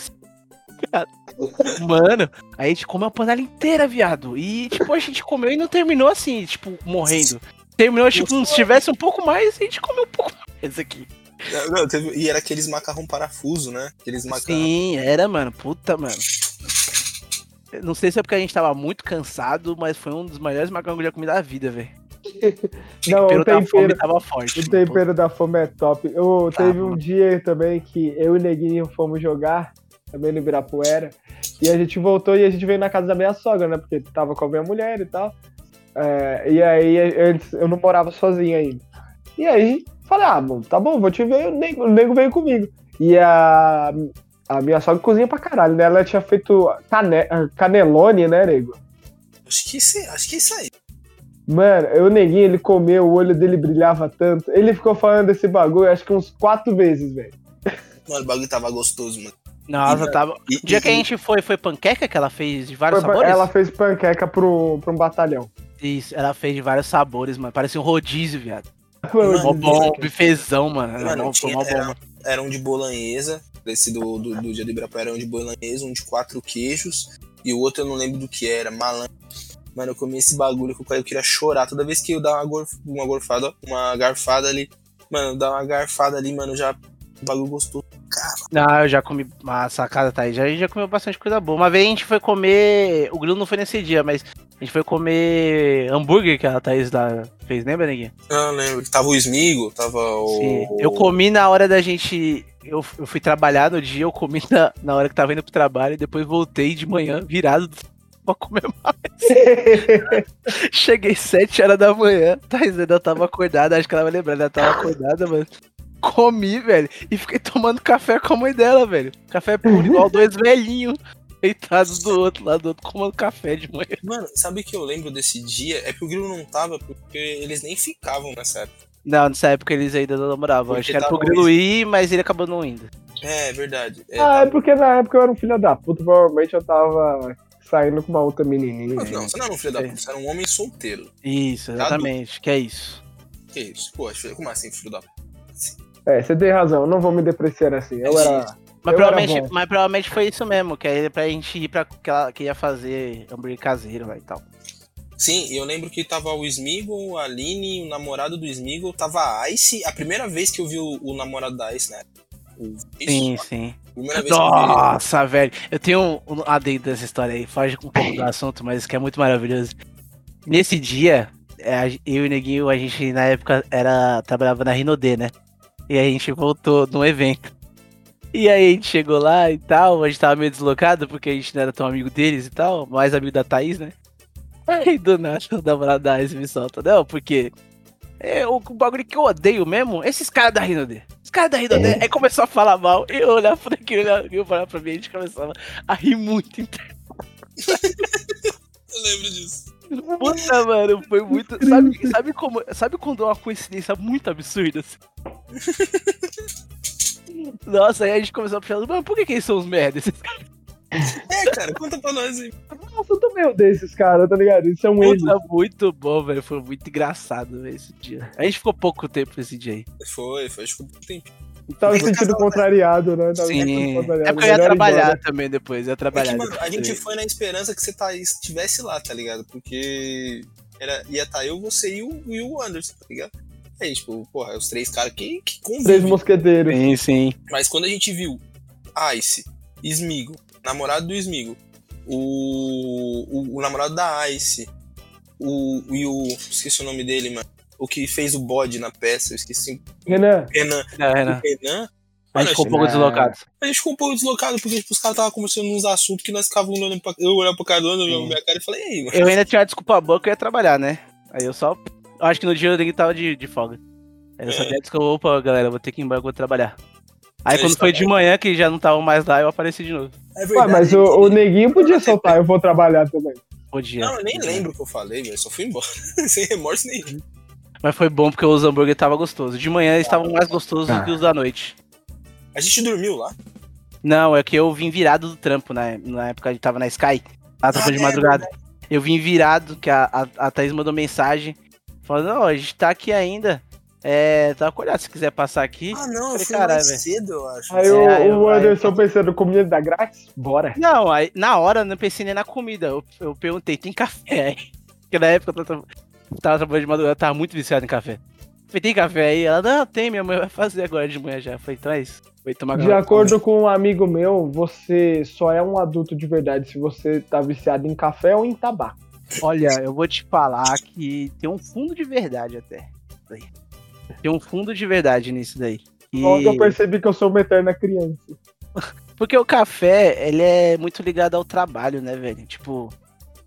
Mano, a gente comeu a panela inteira, viado. E, tipo, a gente comeu e não terminou assim, tipo, morrendo. Terminou, tipo, se tivesse um pouco mais, a gente comeu um pouco mais aqui. Não, não, teve- e era aqueles macarrão parafuso, né? Aqueles macarrão. Sim, era, mano. Puta, mano. Não sei se é porque a gente tava muito cansado, mas foi um dos melhores macarrões que eu já comi da vida, velho. Não, tempero o da fome tempero, tava forte. o tempero da fome é top. Eu, Tá, teve um mano. dia também que eu e o Neguinho fomos jogar, também no Ibirapuera, e a gente voltou e a gente veio na casa da minha sogra, né? Porque tava com a minha mulher e tal. É, e aí antes eu não morava sozinho ainda. E aí falei, ah, tá bom, vou te ver, o nego, o nego veio comigo. E a, a minha sogra cozinha pra caralho, né? Ela tinha feito cane, canelone, né, nego? Acho que, isso, acho que é isso aí. Mano, o neguinho, ele comeu, o olho dele brilhava tanto. Ele ficou falando desse bagulho, acho que uns quatro vezes, velho. Mano, o bagulho tava gostoso, mano. Nossa, E- tava. E, O dia e- que a gente foi, foi panqueca que ela fez de vários Foi sabores? Ela fez panqueca pro, pra um batalhão. Isso, ela fez de vários sabores, mano. Parecia um rodízio, viado. Mano, Mó bom, bifezão, mano. Era Mano, foi tinha- mó bom, era- mano. era um de bolanhesa, esse do, do, do dia do Ibirapuera era um de bolanhesa, um de quatro queijos, e o outro eu não lembro do que era, malandro. Mano, eu comi esse bagulho que eu eu queria chorar. Toda vez que eu dava uma, gorf, uma gorfada, uma garfada ali, mano, eu dava uma garfada ali, mano, já. O bagulho gostoso. Não, eu já comi. A sacada tá aí. Já, a gente já comeu bastante coisa boa. Uma vez a gente foi comer. O grilo não foi nesse dia, mas a gente foi comer hambúrguer que a Thaís da... fez, lembra, Neguinho? Eu lembro tava o Smigo, tava Sim. o. Eu comi na hora da gente. Eu, eu fui trabalhar no dia, eu comi na, na hora que tava indo pro trabalho e depois voltei de manhã virado pra comer mais. Cheguei 7 horas da manhã, Thaís ainda tava acordada, acho que ela vai lembrar, ela tava acordada, mano. Comi, velho, e fiquei tomando café com a mãe dela, velho. Café puro, igual dois velhinhos deitados do outro lado do outro, tomando café de manhã. Mano, sabe o que eu lembro desse dia? É que o Grilo não tava, porque eles nem ficavam nessa época. Não, nessa época eles ainda não namoravam. Acho que era pro Grilo ir, mas ele acabou não indo. É, verdade. É, ah, é porque na época eu era um filho da puta, provavelmente eu tava saindo com uma outra menininha. Mas não, você não era um filho da É. puta, você era um homem solteiro. Isso, exatamente, que é isso. Que isso? Pô, como assim, filho da puta? É, você tem razão, eu não vou me depreciar assim. Eu era. Mas Eu provavelmente, era bom. mas provavelmente foi isso mesmo, que aí pra gente ir pra que ela que ia fazer hambúrguer caseiro lá e tal. Sim, e eu lembro que tava o Smeagol, a Aline, o namorado do Smeagol, tava a Ice. A primeira vez que eu vi o, o namorado da Ice, né? O, Sim, isso, sim. a primeira vez que eu vi ele. Nossa, velho. Eu tenho um, um adendo dessa história aí, foge um pouco do assunto, mas isso que é muito maravilhoso. Nesse dia, é, eu e o Neguinho, a gente na época era trabalhava na Rinodê, né? E aí a gente voltou num evento. E aí a gente chegou lá e tal, a gente tava meio deslocado, porque a gente não era tão amigo deles e tal, mais amigo da Thaís, né? Aí do nada o namorado da Thaís me solta, não, porque é, o, o bagulho que eu odeio mesmo, esses caras da Rinodê. Os caras da Rinodê, aí começou a falar mal, eu olhava pra aquilo, eu olhava pra mim, a gente começava a rir muito. Eu lembro disso. Puta, mano, foi muito. Sabe, sabe como. Sabe quando é uma coincidência muito absurda? assim? Nossa, aí a gente começou a puxar, mano, por que, que eles são os merda? Esses caras É, cara, conta pra nós aí. Nossa, eu tô meio desses caras, tá ligado? Eles são eles. Puta, muito bom, velho. Foi muito engraçado, velho, esse dia. A gente ficou pouco tempo nesse dia aí. Foi, foi, acho que um tempo. Tava me Foi sentindo né? contrariado, né? Tava me Sim. sentindo contrariado. É porque eu ia trabalhar embora. também depois, ia É trabalhar. que, mano, a gente foi na esperança que você tá, estivesse lá, tá ligado? Porque era, ia estar eu, você e o, e o Anderson, tá ligado? Aí, tipo, porra, os três caras que, que Três convivem. mosqueteiros. Sim, sim. Mas quando a gente viu Ice, Smigo, namorado do Smigo, o, o, o namorado da Ice, o, e o. Esqueci o nome dele, mano. O que fez o bode na peça, eu esqueci. Renan, Renan. É, Renan. O Renan. A gente ficou um pouco Ah. deslocado. a gente ficou um pouco deslocado, porque tipo, os caras estavam conversando uns assuntos que nós ficávamos olhando pra. Eu olhava pra cara do Anderson, olhava pra minha cara e falei, e aí, mano? Eu ainda tinha desculpa boa que eu ia trabalhar, né? Aí eu só. eu Acho que no dia eu nem tava de, de folga. Aí eu só É. dei a desculpa, opa, galera, eu vou ter que ir embora, vou trabalhar. Aí É, quando foi de manhã, que já não tava mais lá, eu apareci de novo. É Ué, mas o, o neguinho podia soltar, eu vou trabalhar também. Podia. Não, eu nem lembro o que eu falei, velho. Só fui embora. Sem remorso nenhum. Mas foi bom porque os hambúrguer tava gostoso. De manhã eles estavam mais gostosos do que os da noite. A gente dormiu lá. Não, é que eu vim virado do trampo, né? Na época a gente tava na Sky, lá trampando de é madrugada. Eu vim virado, que a, a, a Thaís mandou mensagem, falando, não, a gente tá aqui ainda. É, tá olhado, se quiser passar aqui. Ah, não, eu Falei, caralho, cedo, eu acho. Aí É, o, aí o eu- aí Anderson pensando, comida da grátis? Bora. Não, aí, na hora eu não pensei nem na comida. Eu, eu perguntei, tem café aí? Porque na época eu tava, tava trabalhando de madrugada, tava muito viciado em café. Falei, tem café aí? Ela, não, tem, minha mãe vai fazer agora de manhã já. Falei, então é isso. Foi tomar De acordo com um amigo meu, você só é um adulto de verdade se você tá viciado em café ou em tabaco. Olha, eu vou te falar que tem um fundo de verdade até. Tem um fundo de verdade nisso daí. E- Logo eu percebi que eu sou uma eterna criança. Porque o café, ele é muito ligado ao trabalho, né, velho? Tipo,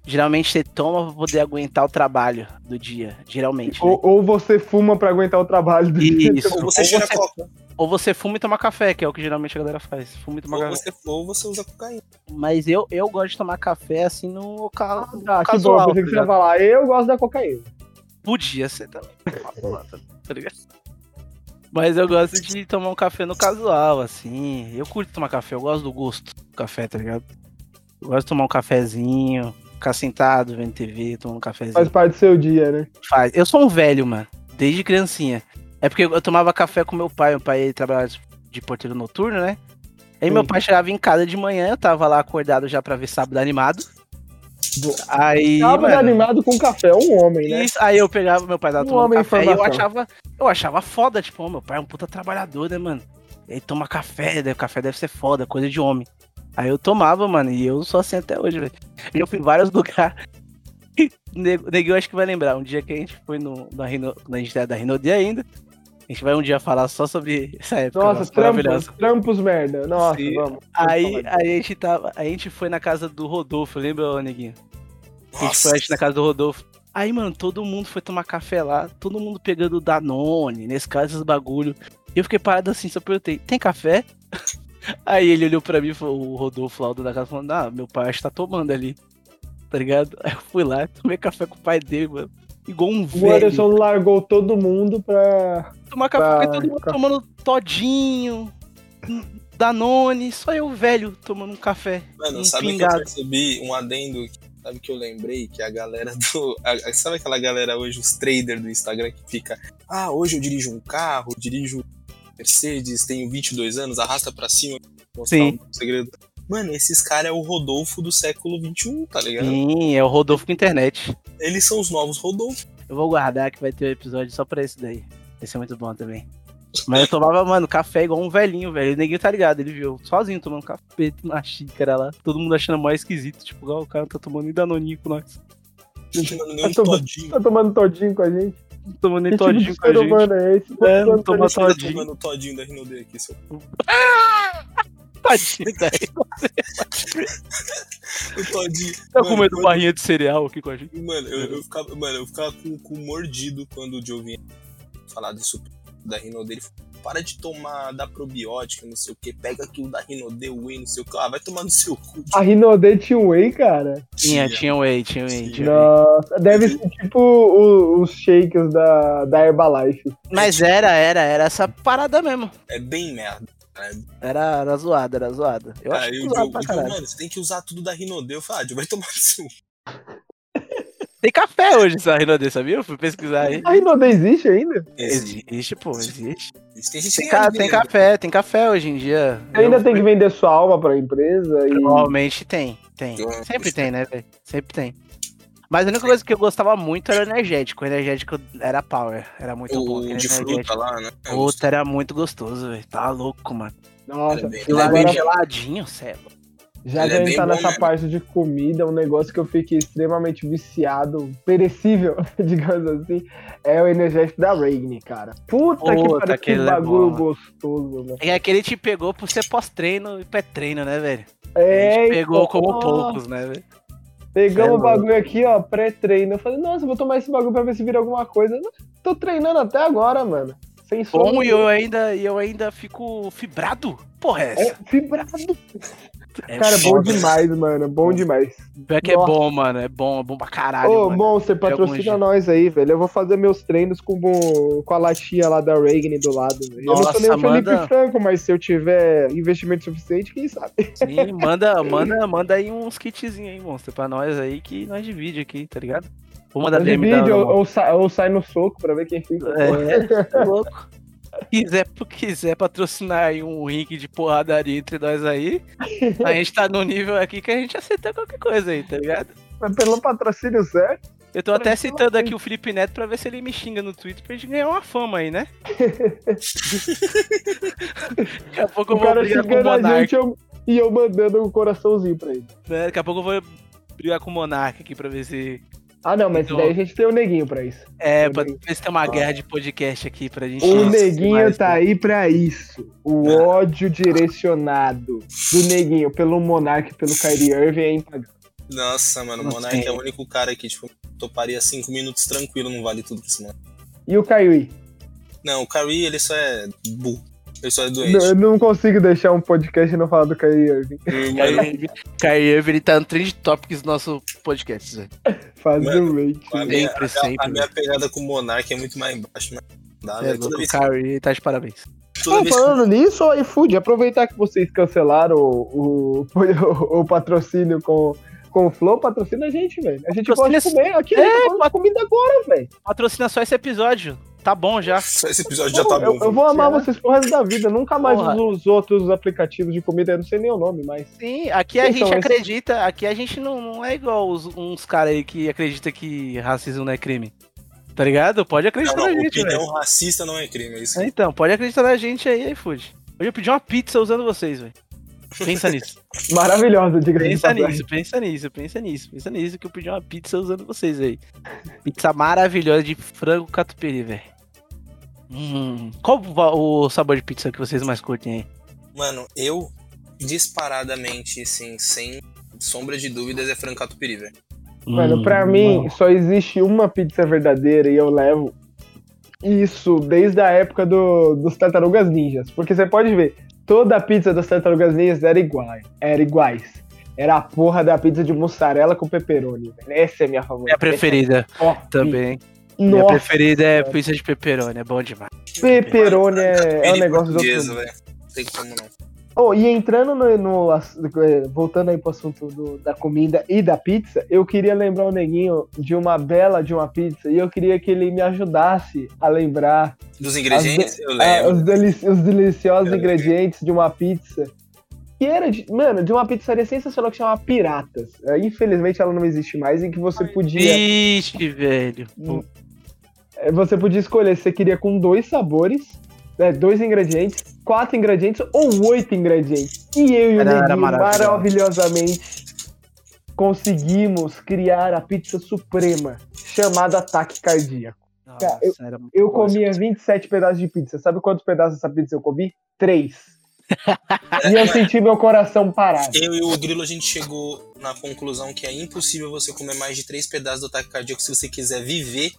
geralmente você toma pra poder aguentar o trabalho do dia. Geralmente. né? Ou, ou você fuma pra aguentar o trabalho do dia. Isso. Ou você Ou você- coca, Ou você fuma e toma café, que é o que geralmente a galera faz. Fuma e toma ou café. você, ou você usa cocaína. Mas eu, eu gosto de tomar café assim no local. Ah, que casual, bom, pensei que tá falar. Eu gosto da cocaína. Podia ser também. tá ligado? Mas eu gosto de tomar um café no casual, assim. Eu curto tomar café, eu gosto do gosto do café, tá ligado? Eu gosto de tomar um cafezinho, ficar sentado vendo TV, tomando cafezinho. Faz parte do seu dia, né? Faz. Eu sou um velho, mano, desde criancinha. É porque eu tomava café com meu pai, meu pai ele trabalhava de porteiro noturno, né? Aí Sim. meu pai chegava em casa de manhã, eu tava lá acordado já pra ver sábado animado. Aí, Sábado mano, animado com café, um homem, né? isso, aí eu pegava, meu pai tava Um tomando café e eu achava, eu achava foda, tipo, ó, meu pai é um puta trabalhador, né, mano? Ele toma café, né? o café deve ser foda, coisa de homem. Aí eu tomava, mano, e eu sou assim até hoje, velho. Eu fui em vários lugares. Neguinho, acho que vai lembrar, um dia que a gente foi no, na Rino, quando a gente era da Rinode ainda, a gente vai um dia falar só sobre essa época Nossa, nossa, trampos, trampos merda. Nossa, Sim. vamos. Aí, aí a gente tava, a gente foi na casa do Rodolfo, lembra, Neguinho? A gente foi acho, na casa do Rodolfo. Aí, mano, todo mundo foi tomar café lá, todo mundo pegando Danone, nesse caso, esses bagulho. E eu fiquei parado assim, só perguntei, tem café? Aí ele olhou pra mim, e falou- o Rodolfo lá, o da casa, falando, ah, meu pai acho que tá tomando ali. Tá ligado? Aí eu fui lá, tomei café com o pai dele, mano. Igual um O velho. Anderson largou todo mundo pra. Tomar café, porque todo mundo café. tomando todinho, Danone, só eu velho tomando um café. Mano, um sabe que eu pingado. percebi um adendo, sabe que eu lembrei que a galera do. a- sabe aquela galera hoje, os traders do Instagram que fica. Ah, hoje eu dirijo um carro, dirijo Mercedes, tenho 22 anos, arrasta pra cima, mostrar Sim. um segredo. Mano, esses caras é o Rodolfo do século XXI, tá ligado? Sim, é o Rodolfo com internet. Eles são os novos Rodolfo. Eu vou guardar que vai ter um episódio só pra esse daí. Esse é muito bom também. Mas eu tomava, mano, café igual um velhinho, velho. O neguinho tá ligado, ele viu sozinho tomando café na xícara lá. Todo mundo achando mais esquisito. Tipo, igual o cara tá tomando nem danoninho com nós. Nem um Tá tomando- todinho. Tá tomando todinho com a gente. Tomando nem Que tipo de todinho com a gente. humano é esse? É, não toma todinho. Todinho. tomando o todinho da Rinode aqui, seu. Tadinho, velho. O todinho. Tá Mano, comendo quando- barrinha de cereal aqui com a gente. Mano, eu, eu ficava, mano, eu ficava com o cu mordido quando o Joe vinha falar disso da Rinode. Ele falou, para de tomar da probiótica, não sei o que, pega aqui o da Rinode, o whey, não sei o que. Ah, vai tomar no seu cu. A Rinode tinha um whey, cara. Tinha, tinha whey, tinha whey. Tinha whey. Nossa, deve ser tipo o- os shakes da, da Herbalife. Mas era, era, era essa parada mesmo. É bem merda. Era, era zoada, era zoada. Eu acho Aí que o Joe, caralho. mano, você tem que usar tudo da Rinode. Eu falei, ah, vai tomar no seu cu. Tem café hoje essa Rinode, sabia? Eu fui pesquisar aí. A Rinode existe ainda? Existe, pô, existe. Tem ca- ganha tem café, tem café hoje em dia. Ainda Eu- tem que vender sua alma pra empresa e. Provavelmente tem, tem. Sempre tem, né, velho? Sempre tem. Mas a única coisa que eu gostava muito era o energético. O energético era power. Era muito bom. O de fruta lá, né? Eu Puta, era muito gostoso, velho. Tá louco, mano. Nossa, Era bem- E lá bem geladinho, céu. Já Ele é que a bem gente tá nessa mesmo. parte de comida, um negócio que eu fiquei extremamente viciado, perecível, digamos assim, é o energético da Reign, cara. Puta, que Puta, pariu, que é bagulho bom, gostoso, velho. É aquele te pegou por ser pós-treino e pré-treino, né, velho? É, gente pegou então, como poucos, né, velho? Pegamos É o bagulho aqui, ó, pré-treino. Eu falei, nossa, vou tomar esse bagulho pra ver se vira alguma coisa. Tô treinando até agora, mano. Sem sono. Bom, e eu ainda, e eu ainda fico fibrado. Porra, é É essa? fibrado. É Cara, bom foda. demais, mano. Bom demais. Pior que é Nossa. bom, mano. É bom, é bom pra caralho. Ô, mano. Monster, De algum patrocina nós aí, velho. Eu vou fazer meus treinos com, com a latinha lá da Reagan do lado. velho. eu não Nossa, sou nem o Felipe manda- Franco, mas se eu tiver investimento suficiente, quem sabe? Sim, manda, manda, manda aí uns kitzinhos aí, monstro, pra nós aí que nós divide aqui, tá ligado? Vou mandar DM da- ou, ou, sa- ou sai no soco pra ver quem fica. É, tá louco. Quiser, quiser patrocinar aí um ringue de porradaria entre nós aí, a gente tá num nível aqui que a gente aceita qualquer coisa aí, tá ligado? Mas pelo patrocínio certo. Eu tô até citando aqui o Felipe Neto pra ver se ele me xinga no Twitter pra gente ganhar uma fama aí, né? Daqui a pouco eu vou brigar com o Monark. eu- e eu mandando um coraçãozinho pra ele. né? Daqui a pouco eu vou brigar com o Monark aqui pra ver se. Ah, não, mas Então- daí a gente tem o neguinho pra isso. É, pra ver se tem uma guerra de podcast aqui pra gente. O neguinho tá né? aí pra isso. O ódio direcionado do neguinho pelo Monark e pelo Kyrie Irving é impagável. Nossa, mano, o Monark é. é o único cara que, tipo, toparia cinco minutos tranquilo, não vale tudo pra esse mano. E o Kyrie? Não, o Kyrie, ele só é burro. É doente. Eu não consigo deixar um podcast e não falar do Kyrie Irving. Kyrie Kyrie Irving, ele tá no trend topics do nosso podcast, velho. Facilmente. A minha, Sempre, a- sempre, a minha pegada com o Monark é muito mais embaixo, né? Dá, É, velho. O Kyrie tá de parabéns. Ah, vez que falando nisso, o iFood, aproveitar que vocês cancelaram o, o, o, o patrocínio com, com o Flow, patrocina a gente, velho. A gente Patrocina pode comer aqui, É, a gente pode comida agora, velho. Patrocina só esse episódio. Tá bom já. Só esse episódio já tá eu, bom. eu vou amar vocês pro resto da vida. Nunca mais Porra. uso os outros aplicativos de comida, eu não sei nem o nome, mas. Sim, aqui a Quem gente acredita, aqui a gente não, não é igual os, uns caras aí que acreditam que racismo não é crime. Tá ligado? Pode acreditar Não, não, na gente, opinião racista não é crime, é isso. É, Então, pode acreditar na gente aí, iFood. Hoje eu pedi uma pizza usando vocês, velho. Pensa nisso. Maravilhosa, de Pensa nisso, pensa nisso, pensa nisso, pensa nisso que eu pedi uma pizza usando vocês aí. Pizza maravilhosa de frango catupiry, velho. Hum, qual o sabor de pizza que vocês mais curtem aí? Mano, eu, disparadamente, assim, sem sombra de dúvidas, é frango catupiry, velho. Mano, pra Hum, mim, só existe uma pizza verdadeira e eu levo isso desde a época do, dos Tartarugas Ninjas. Porque você pode ver, toda a pizza das Tartarugas Ninjas era igual. Era iguais. Era a porra da pizza de mussarela com pepperoni. Essa é a minha favorita. Minha preferida Ó, também. Minha Nossa, preferida é pizza de pepperoni, é bom demais. pepperoni é, é um negócio do outro portuguesa, mundo. velho. Não tem como não. Oh, e entrando no, no eh, voltando aí pro assunto do- da comida e da pizza, eu queria lembrar o neguinho de uma bela de uma pizza e eu queria que ele me ajudasse a lembrar Dos ingredientes, eu ah, lembro. os, delici- os deliciosos Eu lembro. ingredientes de uma pizza. Que era, de, mano, de uma pizzaria sensacional que chamava Piratas. Eh, Infelizmente ela não existe mais, em que você podia, Vixe, velho. Eh, você podia escolher se você queria com dois sabores, né, dois ingredientes, quatro ingredientes ou oito ingredientes. E eu e o Neguinho, maravilhosamente, conseguimos criar a pizza suprema, chamada Ataque Cardíaco. Cara, eu- Nossa, era muito Eu essa comia pizza. 27 pedaços de pizza. Sabe quantos pedaços dessa pizza eu comi? Três. e eu senti meu coração parar. Eu e o Grilo, a gente chegou na conclusão que é impossível você comer mais de três pedaços do ataque cardíaco se você quiser viver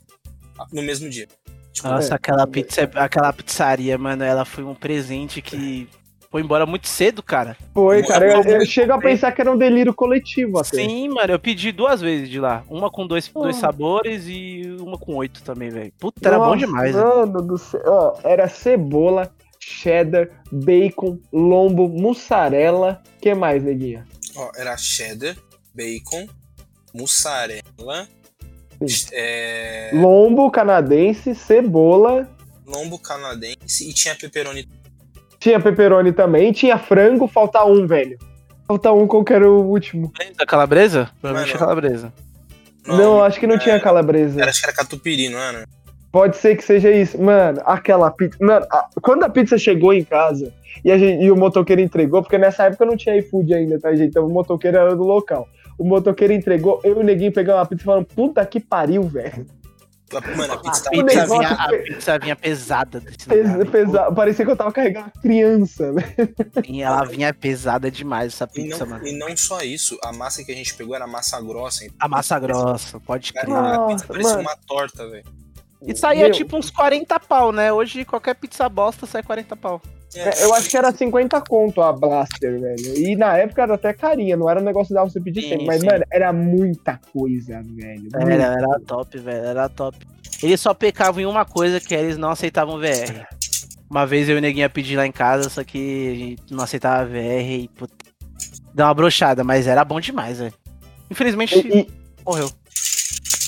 no mesmo dia. Tipo, Nossa, É. aquela pizza, aquela pizzaria, mano, ela foi um presente que foi embora muito cedo, cara. Foi, cara. Eu, eu chego a pensar que era um delírio coletivo até. Sim, mano, eu pedi duas vezes de lá. Uma com dois, dois Ah. sabores e uma com oito também, velho. Puta, era bom demais. velho. Mano do céu. Ó, era cebola, cheddar, bacon, lombo, mussarela. que mais, neguinha? ó, era cheddar, bacon, mussarela. É, Lombo canadense, cebola. lombo canadense e tinha pepperoni. Tinha pepperoni também. Tinha frango, falta um, velho. Falta um, qual que era o último? Da calabresa? Provavelmente calabresa. Não, acho que não tinha calabresa. Era, acho que era catupiry, não era? Pode ser que seja isso. Mano, aquela pizza. Mano, a- quando a pizza chegou em casa e, a gente- e o motoqueiro entregou, porque nessa época não tinha iFood ainda, tá, gente? Então o motoqueiro era do local. O motoqueiro entregou, eu e o neguinho pegamos uma pizza e falamos, puta que pariu, velho. Mano, a pizza A pizza, vinha, a pizza vinha pesada desse Pes, lugar, pesa- Parecia que eu tava carregando uma criança, velho. E ela vinha pesada demais, essa E pizza, não, mano. e não só isso, a massa que a gente pegou era massa grossa. Então, A massa grossa, pode Cara, crer. a Nossa, pizza parecia mano. uma torta, velho. E saía Meu, tipo uns 40 pau, né? Hoje qualquer pizza bosta sai 40 pau. É, eu acho que era 50 conto a Blaster, velho. E na época era até carinha, não era um negócio da você pedir sempre. Mas, sim. mano, era muita coisa, velho. Era, Muita. era top, velho, era top. Eles só pecavam em uma coisa, que eles não aceitavam VR. Uma vez eu e o Neguinho ia pedir lá em casa, só que a gente não aceitava VR e puta, deu uma brochada, mas era bom demais, velho. Infelizmente, E, morreu.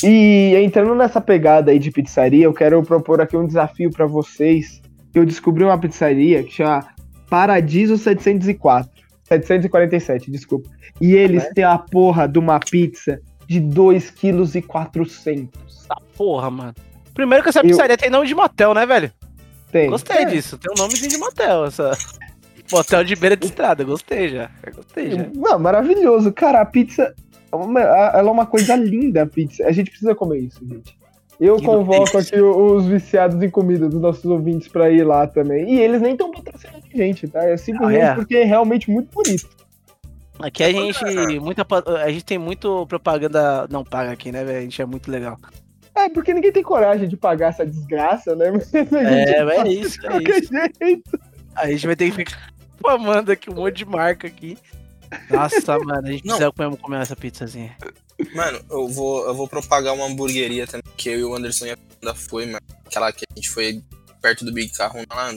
e- e entrando nessa pegada aí de pizzaria, eu quero propor aqui um desafio pra vocês. Eu descobri uma pizzaria que chama Paradiso 704. 747, desculpa. E eles têm a porra de uma pizza de 2,4 kg. Tá porra, mano. Primeiro que essa Eu- pizzaria tem nome de motel, né, velho? Tem. Gostei É, disso, tem um nomezinho de motel, essa. Motel de beira de estrada, gostei já. Gostei já. Não, maravilhoso. Cara, a pizza. é Ela é uma coisa linda, a pizza. A gente precisa comer isso, gente. Eu Que convoco aqui os viciados em comida dos nossos ouvintes pra ir lá também. E eles nem estão patrocinando a gente, tá? É simplesmente Ah, é? porque é realmente muito bonito. Aqui a gente. Muita, a gente tem muito propaganda não paga aqui, né, velho? A gente é muito legal. É, porque ninguém tem coragem de pagar essa desgraça, né? Mas a gente É, é de isso, é isso. jeito. A gente vai ter que ficar famando aqui um monte de marca aqui. Nossa, mano, a gente Não. precisa comer, comer essa pizzazinha. Mano, eu vou, eu vou propagar uma hamburgueria também, que eu e o Anderson ainda foi, mano. Aquela que a gente foi perto do Big Carro lá.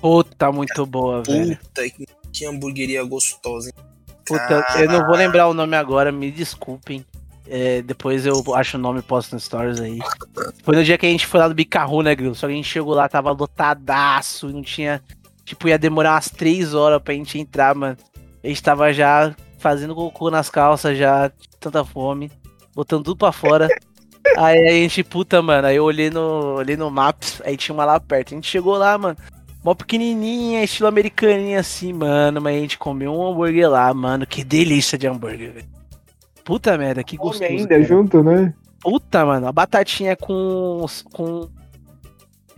Puta, muito boa, velho. Puta, que, que hamburgueria gostosa, hein? Puta, eu não vou lembrar o nome agora, me desculpem. É, depois eu acho o nome e posto no stories aí. Foi no dia que a gente foi lá do Bicarru, né, Grilo? Só que a gente chegou lá, tava lotadaço, não tinha. Tipo, ia demorar umas três horas pra gente entrar, mano. A gente tava já fazendo cocô nas calças, já, tanta fome, botando tudo pra fora. Aí a gente, puta, mano, aí eu olhei no, olhei no Maps, aí tinha uma lá perto. A gente chegou lá, mano. Mó pequenininha, estilo americaninha assim, mano. Mas a gente comeu um hambúrguer lá, mano. Que delícia de hambúrguer, velho. Puta merda, que Come gostoso. ainda cara. junto, né? Puta, mano. A batatinha com. com.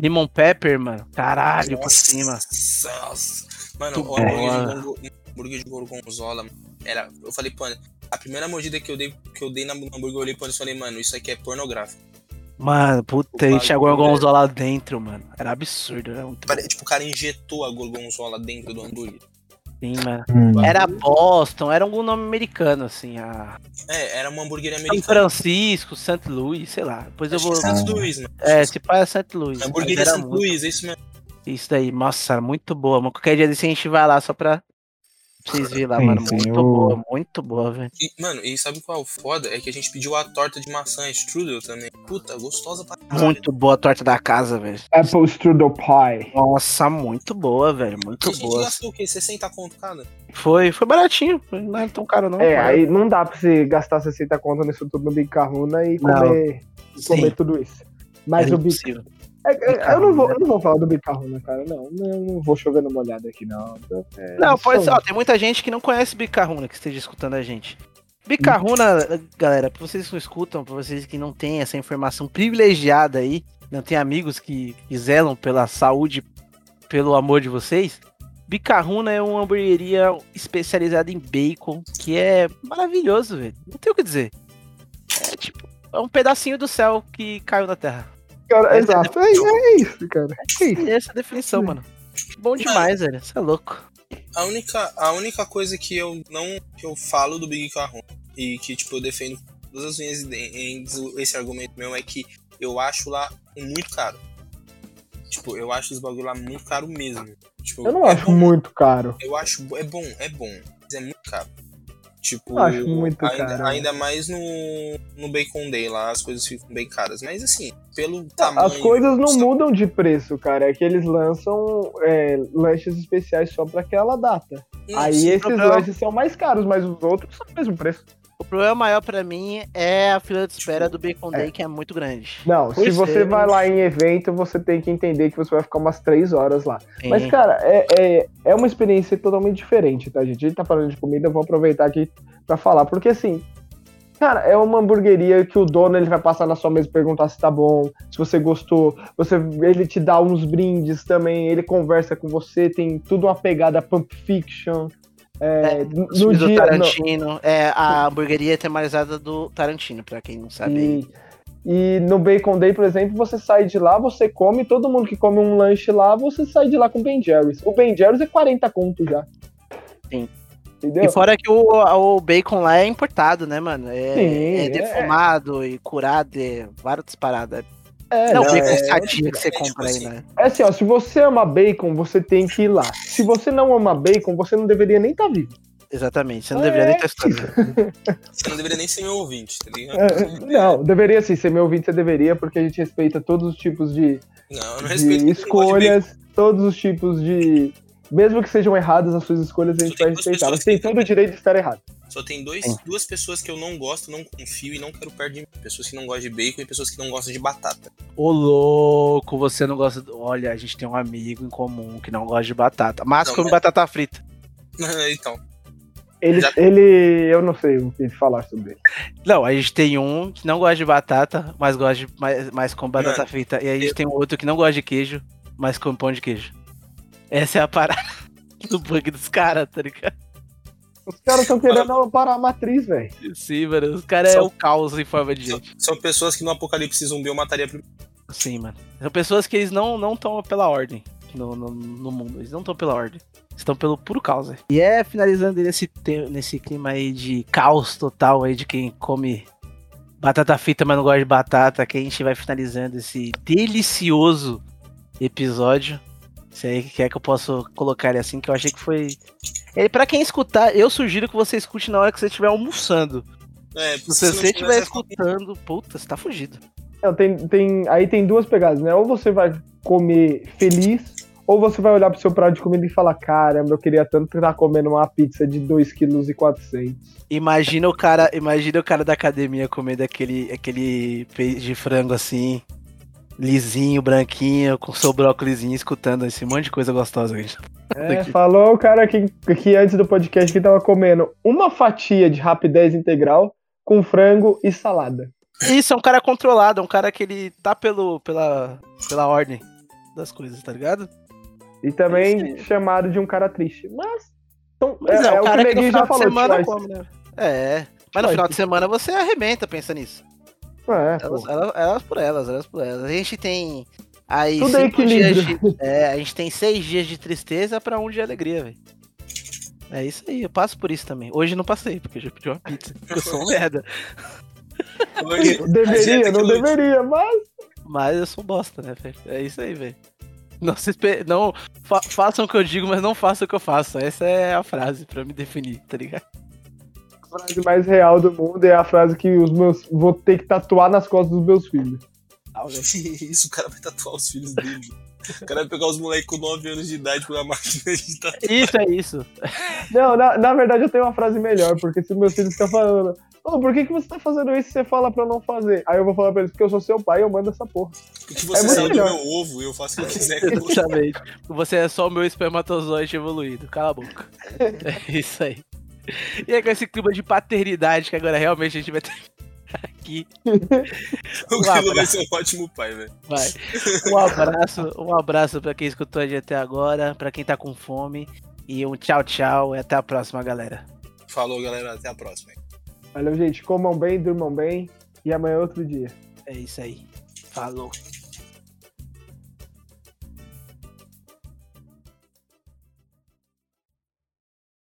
Lemon pepper, mano. Caralho, por cima. Nossa. Mano, Muito o hambúrguer de, gorgo- hambúrguer de gorgonzola, mano, era. Eu falei, pô, a primeira mordida que eu dei, que eu dei na no hambúrguer, eu olhei pro Anderson e falei, mano, isso aqui é pornográfico. Mano, puta, gente tinha bagulho, gorgonzola lá dentro, mano. Era absurdo, era muito Tipo, o cara injetou a gorgonzola dentro do hambúrguer. bem, mano. Hum. Era Boston, era algum nome americano, assim. A... É, era uma hamburgueria São americana. Francisco, St. Louis, sei lá. Depois eu Acho vou. que Santos Luiz, mano. É, esse pai é St. Louis. Era Santos muito- Luiz, é isso mesmo. Isso daí, nossa, muito boa. Mas qualquer dia desse a gente vai lá só pra vocês verem lá, Sim, mano. sim, muito eu- boa, muito boa, velho. E, mano, e sabe qual é o foda? É que a gente pediu a torta de maçã strudel também. Puta, gostosa pra caralho. Muito boa a torta da casa, velho. Apple Strudel Pie. Nossa, muito boa, velho. Muito A gente boa. gastou o quê? 60 conto cada? Foi, foi baratinho. Não é tão caro, não. É, cara. aí não dá pra você gastar 60 conto nisso tudo no Big Carruna e Não. comer, e comer tudo isso. Mas era o Big. É, é, eu, não vou, eu não vou falar do Bicarruna, cara. Não, não, não vou chover numa olhada aqui, não. É, Não, pode ser. Ó, tem muita gente que não conhece Bicarruna que esteja escutando a gente. Bicarruna, galera, pra vocês que não escutam, pra vocês que não têm essa informação privilegiada aí, não tem amigos que, que zelam pela saúde, pelo amor de vocês. Bicarruna é uma hamburgueria especializada em bacon, que é maravilhoso, velho. Não tem o que dizer. É tipo, é um pedacinho do céu que caiu na terra. Cara, é exato. É, é isso, cara. É isso. E essa é a definição, mano. Bom demais, velho. Você é louco. A única, a única coisa que eu não que eu falo do Big Carron e que tipo eu defendo com todas as minhas ideias esse argumento meu é que eu acho lá muito caro. Tipo, eu acho os bagulho lá muito caro mesmo. Tipo, Eu não é acho bom, muito caro. Eu acho é bom, é bom, mas é muito caro. Tipo, acho muito ainda, caro. ainda mais no, no Bacon Day lá, as coisas ficam bem caras. Mas assim, pelo tamanho. As coisas não custa- mudam de preço, cara. É que eles lançam é, lanches especiais só pra aquela data. Não, Aí esses problema. lanches são mais caros, mas os outros são o mesmo preço. O problema maior pra mim é a fila de espera do Bacon Day, que é muito grande. Não, se você é. vai lá em evento, você tem que entender que você vai ficar umas três horas lá. Sim. Mas, cara, é, é, é uma experiência totalmente diferente, tá, gente? A gente tá falando de comida, eu vou aproveitar aqui pra falar. Porque, assim, cara, é uma hamburgueria que o dono ele vai passar na sua mesa e perguntar se tá bom, se você gostou. Você, ele te dá uns brindes também, ele conversa com você, tem tudo uma pegada Pump Fiction. É, no Filme do dia. no- Tarantino. É a hamburgueria tematizada do Tarantino, pra quem não sabe. e, E no Bacon Day, por exemplo, você sai de lá, você come, todo mundo que come um lanche lá, você sai de lá com Ben Jerry's. O Ben Jerry's é 40 conto já. Sim. Entendeu? E fora que o, o bacon lá é importado, né, mano? É, Sim, é é. defumado e curado, é várias paradas. É, não, não, bacon é- sadia que você é tipo compra aí, assim. né? É assim, ó, se você ama bacon, você tem que ir lá. Se você não ama bacon, você não deveria nem estar vivo. Exatamente, você não É, deveria nem estar estudando. Você não deveria nem ser meu ouvinte, tá ligado? É, não, deveria sim, ser meu ouvinte, você deveria, porque a gente respeita todos os tipos de, Não, eu não de gosta de escolhas, todos os tipos de. Mesmo que sejam erradas as suas escolhas, a gente vai respeitar. Você tem todo o direito de estar errado. Só tem dois, Sim. duas pessoas que eu não gosto, não confio e não quero perto de mim. Pessoas que não gostam de bacon e pessoas que não gostam de batata. Ô louco, você não gosta. do- Olha, a gente tem um amigo em comum que não gosta de batata. Mas Não, come mas- batata frita. então, Ele, Já- ele. Eu não sei o que falar sobre ele. Não, a gente tem um que não gosta de batata, mas gosta de. Mas, mas come batata Mano, frita. E a gente eu- tem um outro que não gosta de queijo, mas come pão de queijo. Essa é a parada do bug dos caras, tá ligado? Os caras estão querendo parar a matriz, velho. Sim, mano. Os caras é Só- o caos em forma de são, gente. são pessoas que no apocalipse zumbi eu mataria primeiro. Sim, mano. São pessoas que eles não não estão pela ordem no, no, no mundo. Eles não estão pela ordem. Estão pelo puro caos. velho. E é finalizando nesse, nesse clima aí de caos total aí de quem come batata frita, mas não gosta de batata, que a gente vai finalizando esse delicioso episódio. Se aí que é que eu posso colocar ele assim, que eu achei que foi. Ele, pra quem escutar, eu sugiro que você escute na hora que você estiver almoçando. É, Se não você estiver escutando, puta, você tá fugido. Não, tem, tem, aí tem duas pegadas, né? Ou você vai comer feliz, ou você vai olhar pro seu prato de comida e falar: caramba, eu queria tanto estar comendo uma pizza de 2,4 kg. Imagina o cara, imagina o cara da academia comendo aquele, aquele peixe de frango assim, lisinho, branquinho, com seu brócolizinho, escutando esse monte de coisa gostosa, gente. É, falou o cara que, que antes do podcast que tava comendo uma fatia de rapidez integral com frango e salada. Isso é um cara controlado, é um cara que ele tá pelo, pela, pela ordem das coisas, tá ligado? E também Isso chamado de um cara triste. Mas. então, Mas é, é o o cara que que no final já de falou. semana come, né? É. Mas no final de semana você arrebenta, pensa nisso. É, Elas, elas, elas por elas, elas por elas. A gente tem aí Tudo é cinco dias de, é, a gente tem seis dias de tristeza pra um de alegria, velho. É isso aí, eu passo por isso também. Hoje não passei, porque eu já pedi uma pizza. Eu sou um merda. Hoje, Deveria, dieta não deveria, mas. Mas eu sou bosta, né, velho? É isso aí, velho. Não, se espe- não fa- façam o que eu digo, mas não façam o que eu faço. Essa é a frase pra me definir, tá ligado? A frase mais real do mundo é a frase que os meus. Vou ter que tatuar nas costas dos meus filhos. Isso, o cara vai tatuar os filhos dele. O cara vai pegar os moleques com 9 anos de idade com a máquina de tatuar. Isso é isso. Não, na, na verdade eu tenho uma frase melhor, porque se meus filhos ficam falando, ô, por que, que você tá fazendo isso e você fala pra eu não fazer? Aí eu vou falar pra eles, porque eu sou seu pai e eu mando essa porra. Porque você É muito saiu do melhor. meu ovo e eu faço o que eu quiser. Exatamente. Você é só o meu espermatozoide evoluído. Cala a boca. É isso aí. E é com esse clima de paternidade que agora realmente a gente vai ter aqui. O Um Kilo vai ser um ótimo pai, velho. Vai. Um abraço, um abraço pra quem escutou a gente até agora, pra quem tá com fome. E um tchau, tchau. E até a próxima, galera. Falou, galera. Até a próxima. Valeu, gente. Comam bem, durmam bem. E amanhã é outro dia. É isso aí. Falou.